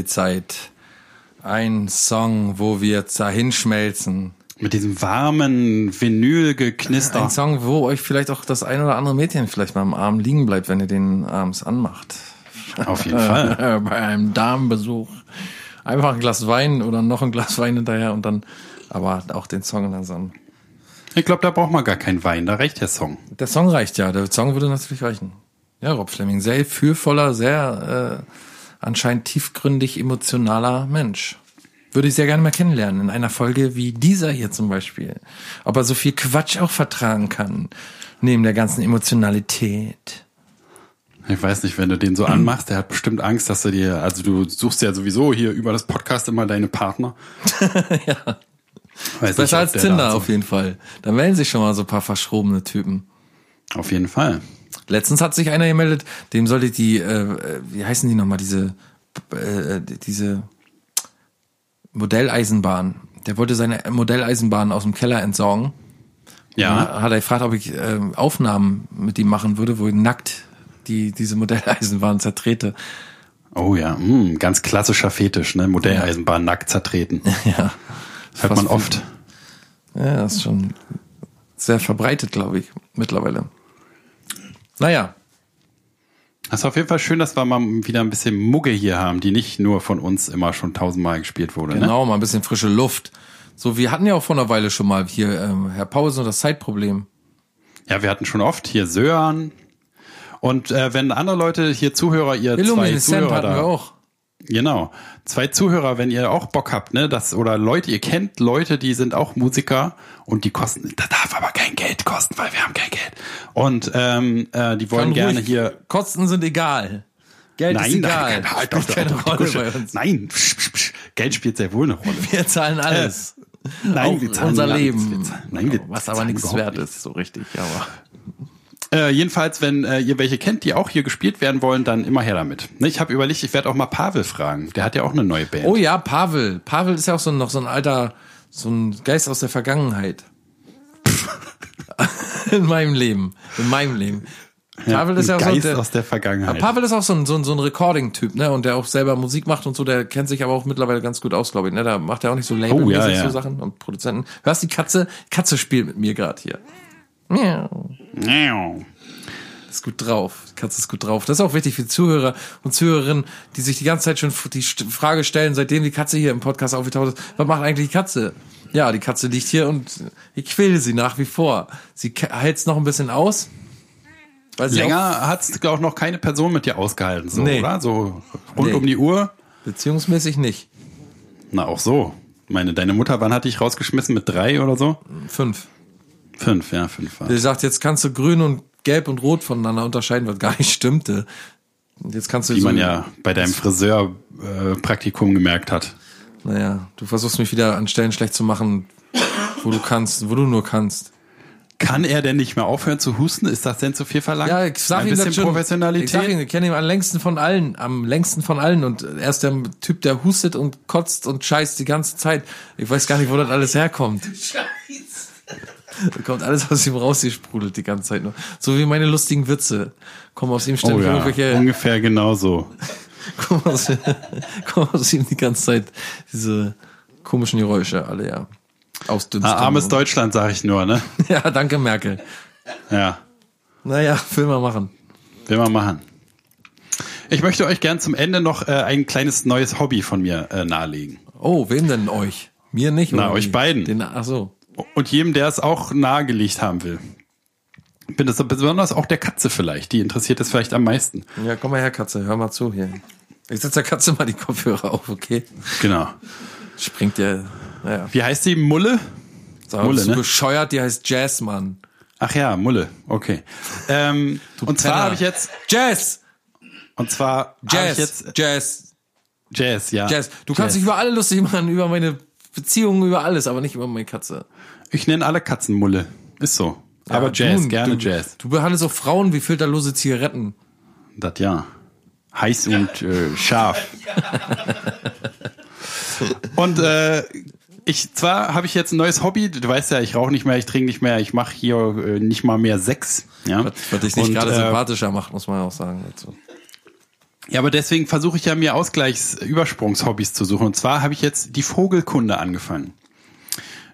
[SPEAKER 5] Die Zeit.
[SPEAKER 2] Ein Song, wo wir dahin schmelzen.
[SPEAKER 3] Mit diesem warmen Vinylgeknister.
[SPEAKER 2] Ein Song, wo euch vielleicht auch das ein oder andere Mädchen vielleicht mal am Arm liegen bleibt, wenn ihr den abends anmacht.
[SPEAKER 3] Auf jeden Fall.
[SPEAKER 2] Bei einem Damenbesuch. Einfach ein Glas Wein oder noch ein Glas Wein hinterher und dann aber auch den Song langsam.
[SPEAKER 3] Ich glaube, da braucht man gar keinen Wein, da reicht der Song.
[SPEAKER 2] Der Song reicht ja, der Song würde natürlich reichen. Ja, Rob Fleming, sehr fühlvoller, sehr äh, anscheinend tiefgründig emotionaler Mensch. Würde ich sehr gerne mal kennenlernen in einer Folge wie dieser hier zum Beispiel. Ob er so viel Quatsch auch vertragen kann, neben der ganzen Emotionalität.
[SPEAKER 3] Ich weiß nicht, wenn du den so anmachst, der hat bestimmt Angst, dass er dir, also du suchst ja sowieso hier über das Podcast immer deine Partner.
[SPEAKER 2] ja.
[SPEAKER 3] Weiß
[SPEAKER 2] Besser
[SPEAKER 3] nicht,
[SPEAKER 2] als
[SPEAKER 3] der
[SPEAKER 2] Tinder auf jeden Fall. Da melden sich schon mal so ein paar verschrobene Typen.
[SPEAKER 3] Auf jeden Fall.
[SPEAKER 2] Letztens hat sich einer gemeldet, dem sollte die, äh, wie heißen die nochmal, diese, äh, diese Modelleisenbahn. Der wollte seine Modelleisenbahn aus dem Keller entsorgen.
[SPEAKER 3] Ja.
[SPEAKER 2] Hat er gefragt, ob ich äh, Aufnahmen mit ihm machen würde, wo ich nackt die, diese Modelleisenbahn zertrete.
[SPEAKER 3] Oh ja, mh, ganz klassischer Fetisch, ne? Modelleisenbahn nackt zertreten.
[SPEAKER 2] Ja.
[SPEAKER 3] Hört man oft.
[SPEAKER 2] Ja, das ist schon sehr verbreitet, glaube ich, mittlerweile. Naja,
[SPEAKER 3] Das ist auf jeden Fall schön, dass wir mal wieder ein bisschen Mugge hier haben, die nicht nur von uns immer schon tausendmal gespielt wurde. Ne?
[SPEAKER 2] genau, mal ein bisschen frische Luft. So, wir hatten ja auch vor einer Weile schon mal hier ähm, Herr Pause und das Zeitproblem.
[SPEAKER 3] Ja, wir hatten schon oft hier Sören. Und äh, wenn andere Leute hier Zuhörer, ihr zwei
[SPEAKER 2] Illuminescent
[SPEAKER 3] Zuhörer
[SPEAKER 2] hatten
[SPEAKER 3] da,
[SPEAKER 2] wir auch.
[SPEAKER 3] Genau. Zwei Zuhörer, wenn ihr auch Bock habt, ne, das, oder Leute, ihr kennt Leute, die sind auch Musiker und die kosten, das darf aber kein Geld kosten, weil wir haben kein Geld. Und ähm, äh, die wollen
[SPEAKER 2] Kann
[SPEAKER 3] gerne
[SPEAKER 2] ruhig-
[SPEAKER 3] hier.
[SPEAKER 2] Kosten sind egal. Geld ist
[SPEAKER 3] Nein,
[SPEAKER 2] egal.
[SPEAKER 3] nein, halt
[SPEAKER 2] Spielt
[SPEAKER 3] doch,
[SPEAKER 2] keine
[SPEAKER 3] doch, doch,
[SPEAKER 2] Rolle bei uns.
[SPEAKER 3] Nein, psch, psch, psch. Geld spielt sehr wohl eine Rolle.
[SPEAKER 2] Wir zahlen alles.
[SPEAKER 3] Nein,
[SPEAKER 2] auch
[SPEAKER 3] wir zahlen
[SPEAKER 2] unser Leben.
[SPEAKER 3] zahlen- nein, wir
[SPEAKER 2] was aber nichts wert ist, so richtig. Aber
[SPEAKER 3] Äh, jedenfalls, wenn äh, ihr welche kennt, die auch hier gespielt werden wollen, dann immer her damit. Ne, ich habe überlegt, ich werde auch mal Pavel fragen. Der hat ja auch eine neue Band.
[SPEAKER 2] Oh ja, Pavel. Pavel ist ja auch so ein, noch so ein alter, so ein Geist aus der Vergangenheit. in meinem Leben. In meinem Leben. Pavel ist ja auch so
[SPEAKER 3] Geist
[SPEAKER 2] der,
[SPEAKER 3] aus der Vergangenheit.
[SPEAKER 2] Ja, Pavel ist auch so ein, so ein, so ein Recording-Typ, ne? Und der auch selber Musik macht und so, der kennt sich aber auch mittlerweile ganz gut aus, glaube ich. Ne? Da macht er auch nicht so labelmäßig
[SPEAKER 3] Oh, ja, ja.
[SPEAKER 2] so Sachen und Produzenten. Hörst die Katze? Katze spielt mit mir gerade hier. Miau.
[SPEAKER 3] Miau.
[SPEAKER 2] Ist gut drauf. Die Katze ist gut drauf. Das ist auch wichtig für Zuhörer und Zuhörerinnen, die sich die ganze Zeit schon die Frage stellen, seitdem die Katze hier im Podcast aufgetaucht ist, was macht eigentlich die Katze? Ja, die Katze liegt hier und ich quäle sie nach wie vor. Sie hält es noch ein bisschen aus.
[SPEAKER 3] Länger hat's auch noch keine Person mit dir ausgehalten, so,
[SPEAKER 2] Nee.
[SPEAKER 3] oder? So rund
[SPEAKER 2] Nee.
[SPEAKER 3] um die Uhr.
[SPEAKER 2] beziehungsmäßig nicht.
[SPEAKER 3] Na, auch so. Meine, deine Mutter, wann hat dich rausgeschmissen? Mit drei oder so?
[SPEAKER 2] Fünf.
[SPEAKER 3] Fünf, ja, fünf war.
[SPEAKER 2] Der sagt, jetzt kannst du grün und gelb und rot voneinander unterscheiden, was gar nicht stimmte. Und jetzt kannst du
[SPEAKER 3] Wie
[SPEAKER 2] so,
[SPEAKER 3] man ja bei deinem Friseur-Praktikum äh, gemerkt hat.
[SPEAKER 2] naja, du versuchst mich wieder an Stellen schlecht zu machen, wo du kannst, wo du nur kannst.
[SPEAKER 3] Kann er denn nicht mehr aufhören zu husten? Ist das denn zu viel verlangt?
[SPEAKER 2] Ja, ich sag
[SPEAKER 3] Ein
[SPEAKER 2] ihm
[SPEAKER 3] bisschen
[SPEAKER 2] das schon.
[SPEAKER 3] Professionalität.
[SPEAKER 2] Ich sag ihm, ich kenne ihn am längsten von allen, am längsten von allen und er ist der Typ, der hustet und kotzt und scheißt die ganze Zeit. Ich weiß gar nicht, wo das alles herkommt. Da kommt alles aus ihm rausgesprudelt die ganze Zeit nur. So wie meine lustigen Witze. Kommen aus ihm
[SPEAKER 3] oh
[SPEAKER 2] ständig
[SPEAKER 3] ja,
[SPEAKER 2] irgendwelche,
[SPEAKER 3] ungefähr genauso.
[SPEAKER 2] kommen aus, kommen aus ihm die ganze Zeit diese komischen Geräusche alle, ja. Ausdünstung.
[SPEAKER 3] Ah, armes Deutschland, sag ich nur, ne?
[SPEAKER 2] Ja, danke Merkel.
[SPEAKER 3] Ja,
[SPEAKER 2] Naja, will mal machen.
[SPEAKER 3] will man machen. Ich möchte euch gern zum Ende noch äh, ein kleines neues Hobby von mir äh, nahelegen.
[SPEAKER 2] Oh, wem denn euch? Mir nicht?
[SPEAKER 3] Na, euch
[SPEAKER 2] wie?
[SPEAKER 3] beiden.
[SPEAKER 2] Den, ach so.
[SPEAKER 3] Und jedem, der es auch nahegelegt haben will. Bin das besonders auch der Katze vielleicht. Die interessiert es vielleicht am meisten.
[SPEAKER 2] Ja, komm mal her, Katze, hör mal zu hier. Ich setze der Katze mal die Kopfhörer auf, okay?
[SPEAKER 3] Genau.
[SPEAKER 2] Springt der, naja.
[SPEAKER 3] Wie heißt die? Mulle?
[SPEAKER 2] Sag,
[SPEAKER 3] Mulle, ne?
[SPEAKER 2] bescheuert, die heißt Jazzmann.
[SPEAKER 3] Ach ja, Mulle. Okay. Ähm, und zwar
[SPEAKER 2] Penner.
[SPEAKER 3] habe ich jetzt,
[SPEAKER 2] Jazz!
[SPEAKER 3] und zwar
[SPEAKER 2] Jazz!
[SPEAKER 3] jetzt
[SPEAKER 2] Jazz!
[SPEAKER 3] Jazz, ja.
[SPEAKER 2] Jazz! Du kannst dich über alle lustig machen, über meine Beziehungen, über alles, aber nicht über meine Katze.
[SPEAKER 3] Ich nenne alle Katzen Mulle. Ist so. Aber
[SPEAKER 2] Ja,
[SPEAKER 3] Jazz,
[SPEAKER 2] du,
[SPEAKER 3] gerne
[SPEAKER 2] du,
[SPEAKER 3] Jazz.
[SPEAKER 2] Du behandelst auch Frauen wie filterlose Zigaretten.
[SPEAKER 3] Das ja. Heiß und äh, scharf. und äh, ich zwar habe ich jetzt ein neues Hobby. Du weißt ja, ich rauche nicht mehr, ich trinke nicht mehr, ich mache hier äh, nicht mal mehr Sex. Ja,
[SPEAKER 2] Was, was dich nicht gerade
[SPEAKER 3] äh,
[SPEAKER 2] sympathischer macht, muss man auch sagen. dazu.
[SPEAKER 3] Ja, aber deswegen versuche ich ja mir Ausgleichsübersprungshobbys zu suchen. Und zwar habe ich jetzt die Vogelkunde angefangen.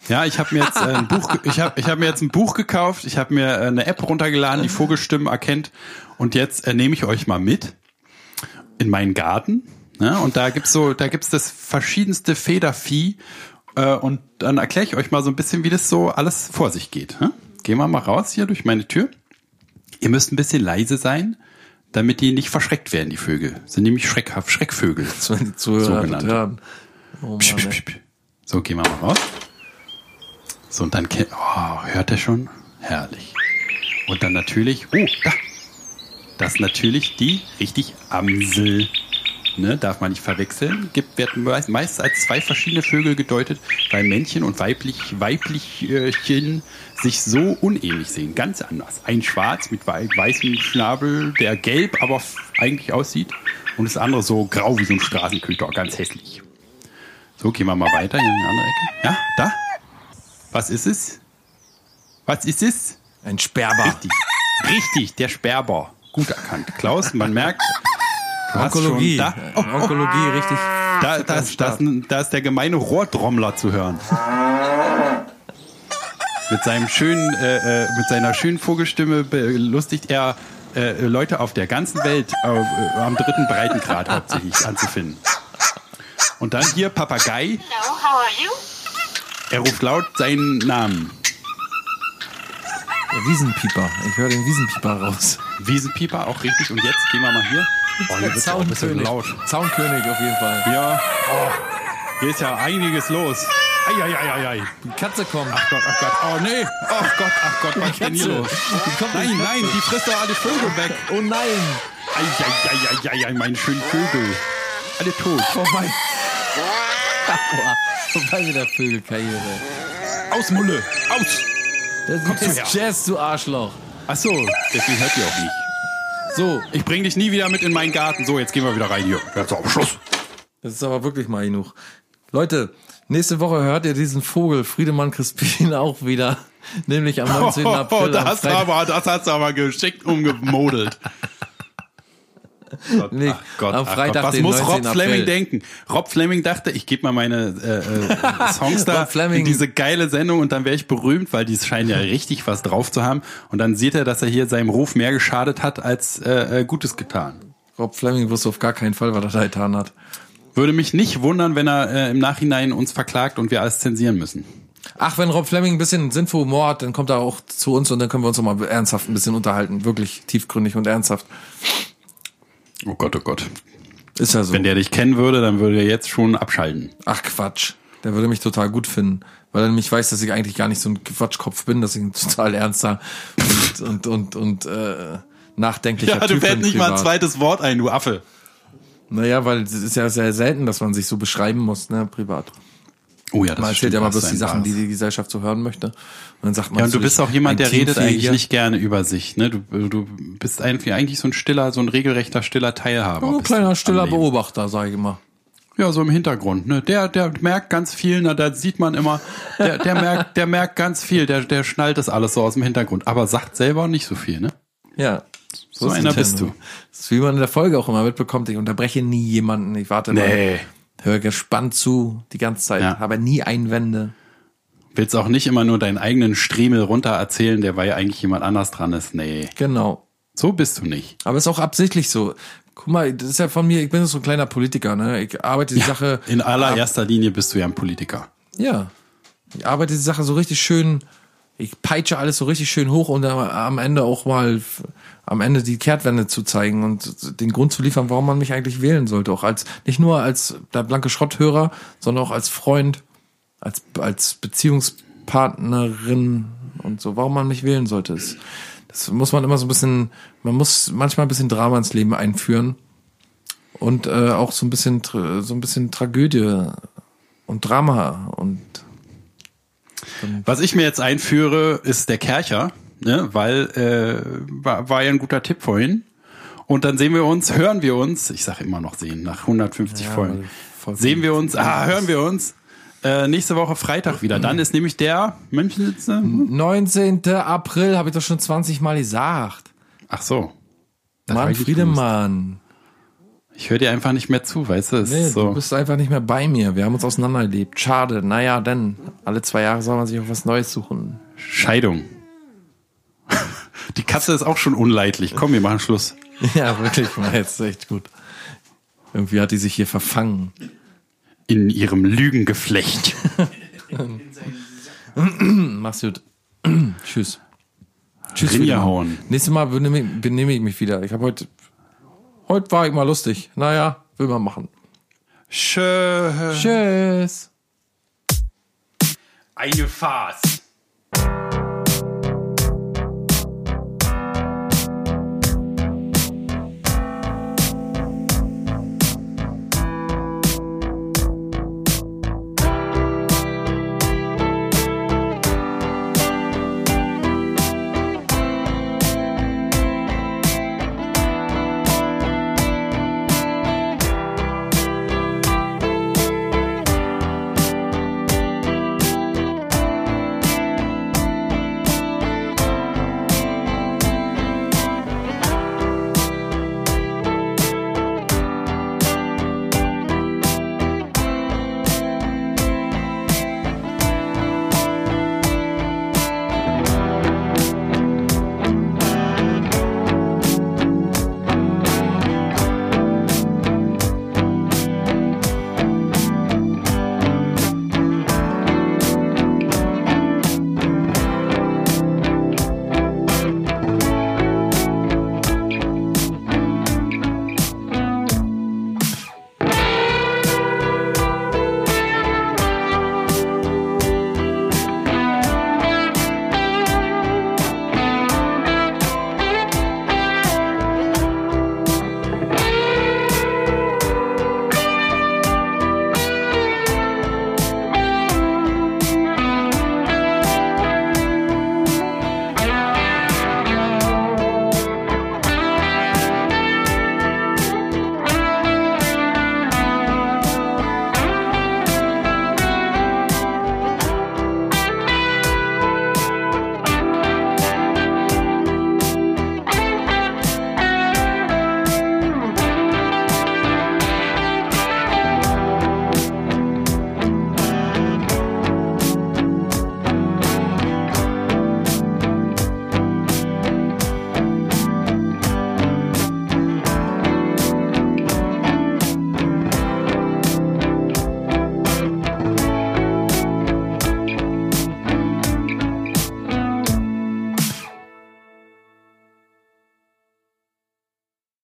[SPEAKER 3] Ja, ich habe mir jetzt äh, ein Buch, ich habe ich hab mir jetzt ein Buch gekauft, ich habe mir äh, eine App runtergeladen, die Vogelstimmen erkennt. Und jetzt äh, nehme ich euch mal mit in meinen Garten. Ne? Und da gibt's so, da gibt's das verschiedenste Federvieh. Äh, und dann erkläre ich euch mal so ein bisschen, wie das so alles vor sich geht. Ne? Gehen wir mal raus hier durch meine Tür. Ihr müsst ein bisschen leise sein, damit die nicht verschreckt werden, die Vögel. Sind nämlich schreckhaft, Schreckvögel.
[SPEAKER 2] Das die Zuhörer
[SPEAKER 3] So genannt.
[SPEAKER 2] Oh
[SPEAKER 3] Psch, psch, psch. So, gehen wir mal raus. So, und dann, oh, hört er schon? Herrlich. Und dann natürlich, oh, da. Das ist natürlich die richtig Amsel. Ne, darf man nicht verwechseln. Gibt, werden meist, als zwei verschiedene Vögel gedeutet, weil Männchen und weiblich, Weiblichchen sich so unähnlich sehen. Ganz anders. Ein schwarz mit wei weißem Schnabel, der gelb aber eigentlich aussieht. Und das andere so grau wie so ein Straßenköter. Ganz hässlich. So, gehen wir mal weiter in die andere Ecke. Ja, da. Was ist es? Was ist es?
[SPEAKER 2] Ein Sperber.
[SPEAKER 3] Richtig. Richtig, der Sperber. Gut erkannt. Klaus, man merkt.
[SPEAKER 2] Onkologie.
[SPEAKER 3] Da, oh, oh,
[SPEAKER 2] Onkologie, richtig.
[SPEAKER 3] da, da, ist, da, ist, da ist der gemeine Rohrtrommler zu hören. Mit seinem schönen, äh, äh, mit seiner schönen Vogelstimme belustigt er äh, Leute auf der ganzen Welt äh, am dritten Breitengrad hauptsächlich anzufinden. Und dann hier Papagei.
[SPEAKER 8] Hello, how are you?
[SPEAKER 3] Er ruft laut seinen Namen.
[SPEAKER 2] Der Wiesenpieper. Ich höre den Wiesenpieper raus.
[SPEAKER 3] Wiesenpieper auch richtig. Und jetzt gehen wir mal hier. Oh, hier laut.
[SPEAKER 2] Zaunkönig auf jeden Fall.
[SPEAKER 3] Ja. Oh, hier ist ja einiges los. Eieieiei.
[SPEAKER 2] Die Katze kommt.
[SPEAKER 3] Ach Gott, ach Gott. Oh nee. Ach Gott, ach Gott, was ist denn hier los? Nein, nein, die frisst doch alle Vögel weg.
[SPEAKER 2] Oh nein.
[SPEAKER 3] Eieieiei, meine schönen Vögel. Alle tot.
[SPEAKER 2] Vorbei. Aua. Vorbei mit der Vögelkarriere.
[SPEAKER 3] Aus, Mulle. Aus.
[SPEAKER 2] Das
[SPEAKER 3] Kommst
[SPEAKER 2] ist
[SPEAKER 3] her?
[SPEAKER 2] Jazz, du Arschloch.
[SPEAKER 3] Ach so, deswegen hört ihr auch nicht.
[SPEAKER 2] So,
[SPEAKER 3] Ich bring dich nie wieder mit in meinen Garten. So, jetzt gehen wir wieder rein hier. Jetzt auf Schluss.
[SPEAKER 2] das ist aber wirklich mal genug. Leute, nächste Woche hört ihr diesen Vogel Friedemann Crispin auch wieder. Nämlich am 19. April. am
[SPEAKER 3] das, hast du
[SPEAKER 2] Freitag.
[SPEAKER 3] aber, das hast du aber geschickt umgemodelt. Gott,
[SPEAKER 2] Nee, am Freitag,
[SPEAKER 3] Was
[SPEAKER 2] den
[SPEAKER 3] muss
[SPEAKER 2] 19.
[SPEAKER 3] Rob Fleming
[SPEAKER 2] April.
[SPEAKER 3] denken? Rob Fleming dachte, ich gebe mal meine äh, äh, Songs da
[SPEAKER 2] Fleming.
[SPEAKER 3] in diese geile Sendung und dann wäre ich berühmt, weil die scheinen ja richtig was drauf zu haben. Und dann sieht er, dass er hier seinem Ruf mehr geschadet hat als äh, äh, Gutes getan.
[SPEAKER 2] Rob Fleming wusste auf gar keinen Fall, was er da getan hat.
[SPEAKER 3] Würde mich nicht wundern, wenn er äh, im Nachhinein uns verklagt und wir alles zensieren müssen.
[SPEAKER 2] Ach, wenn Rob Fleming ein bisschen Sinn für Humor hat, dann kommt er auch zu uns und dann können wir uns noch mal ernsthaft ein bisschen unterhalten. Wirklich tiefgründig und ernsthaft.
[SPEAKER 3] Oh Gott, oh Gott.
[SPEAKER 2] Ist ja so.
[SPEAKER 3] Wenn der dich kennen würde, dann würde er jetzt schon abschalten.
[SPEAKER 2] Ach Quatsch. Der würde mich total gut finden, weil er nämlich weiß, dass ich eigentlich gar nicht so ein Quatschkopf bin, dass ich ein total ernster und und und, und äh, nachdenklicher
[SPEAKER 3] Ja, du
[SPEAKER 2] Typ
[SPEAKER 3] fällt
[SPEAKER 2] bin
[SPEAKER 3] nicht mal ein
[SPEAKER 2] privat.
[SPEAKER 3] zweites Wort ein, du Affe.
[SPEAKER 2] Naja, weil es ist ja sehr selten, dass man sich so beschreiben muss, ne, privat.
[SPEAKER 3] Oh ja, das
[SPEAKER 2] Man erzählt ja mal bloß die Sachen, die die Gesellschaft so hören möchte. Und dann sagt man
[SPEAKER 3] Ja, und du bist auch jemand, der redet eigentlich nicht gerne über sich. Ne? Du, du bist eigentlich, so ein stiller, so ein regelrechter stiller Teilhaber.
[SPEAKER 2] So ein kleiner stiller. Beobachter, sage ich immer.
[SPEAKER 3] Ja, so im Hintergrund. Ne? Der, der merkt ganz viel, na, da sieht man immer, der, der merkt, der merkt ganz viel, der, der schnallt das alles so aus dem Hintergrund, aber sagt selber nicht so viel, ne?
[SPEAKER 2] Ja.
[SPEAKER 3] So
[SPEAKER 2] ist
[SPEAKER 3] einer bist du.
[SPEAKER 2] Das ist wie man in der Folge auch immer mitbekommt. Ich unterbreche nie jemanden. Ich warte
[SPEAKER 3] Nee.
[SPEAKER 2] mal. Höre gespannt zu die ganze Zeit.
[SPEAKER 3] Ja.
[SPEAKER 2] Habe nie Einwände.
[SPEAKER 3] Willst auch nicht immer nur deinen eigenen Striemel runter erzählen, der weil eigentlich jemand anders dran ist. Nee,
[SPEAKER 2] Genau.
[SPEAKER 3] so bist du nicht.
[SPEAKER 2] Aber ist auch absichtlich so. Guck mal, das ist ja von mir, ich bin so ein kleiner Politiker, ne? Ich arbeite die Sache.
[SPEAKER 3] In allererster Linie bist du ja ein Politiker.
[SPEAKER 2] Ja. Ich arbeite die Sache so richtig schön, ich peitsche alles so richtig schön hoch und am Ende auch mal am Ende die Kehrtwende zu zeigen und den Grund zu liefern, warum man mich eigentlich wählen sollte. Auch als, nicht nur als der blanke Schrotthörer, sondern auch als Freund, als, als Beziehungspartnerin und so, warum man mich wählen sollte. Das, das muss man immer so ein bisschen, man muss manchmal ein bisschen Drama ins Leben einführen und äh, auch so ein bisschen, so ein bisschen Tragödie und Drama und
[SPEAKER 3] Was ich mir jetzt einführe, ist der Kercher, ne? weil äh, war, war ja ein guter Tipp vorhin. Und dann sehen wir uns, hören wir uns, ich sage immer noch sehen, nach 150
[SPEAKER 2] Ja,
[SPEAKER 3] Folgen, sehen wir uns, ah, hören wir uns äh, nächste Woche Freitag wieder. Dann ist nämlich der Münchensitze.
[SPEAKER 2] 19. April, habe ich doch schon 20 Mal gesagt.
[SPEAKER 3] Ach so.
[SPEAKER 2] Mann,
[SPEAKER 3] ich nicht
[SPEAKER 2] Friedemann.
[SPEAKER 3] Ich höre dir einfach nicht mehr zu, weißt du?
[SPEAKER 2] Nee,
[SPEAKER 3] so.
[SPEAKER 2] du bist einfach nicht mehr bei mir. Wir haben uns auseinandergelebt. Schade. Naja, denn alle zwei Jahre soll man sich auch was Neues suchen.
[SPEAKER 3] Scheidung. Die Katze ist auch schon unleidlich. Komm, wir machen Schluss.
[SPEAKER 2] Ja, wirklich mal. Jetzt echt gut. Irgendwie hat die sich hier verfangen.
[SPEAKER 3] In ihrem Lügengeflecht.
[SPEAKER 2] Mach's gut. Tschüss. Tschüss.
[SPEAKER 3] Rinja hauen.
[SPEAKER 2] Nächstes Mal benehme, benehme ich mich wieder. Ich habe heute, heute war ich mal lustig. Naja, will man machen.
[SPEAKER 3] Schön.
[SPEAKER 2] Tschüss.
[SPEAKER 3] Eine Farce.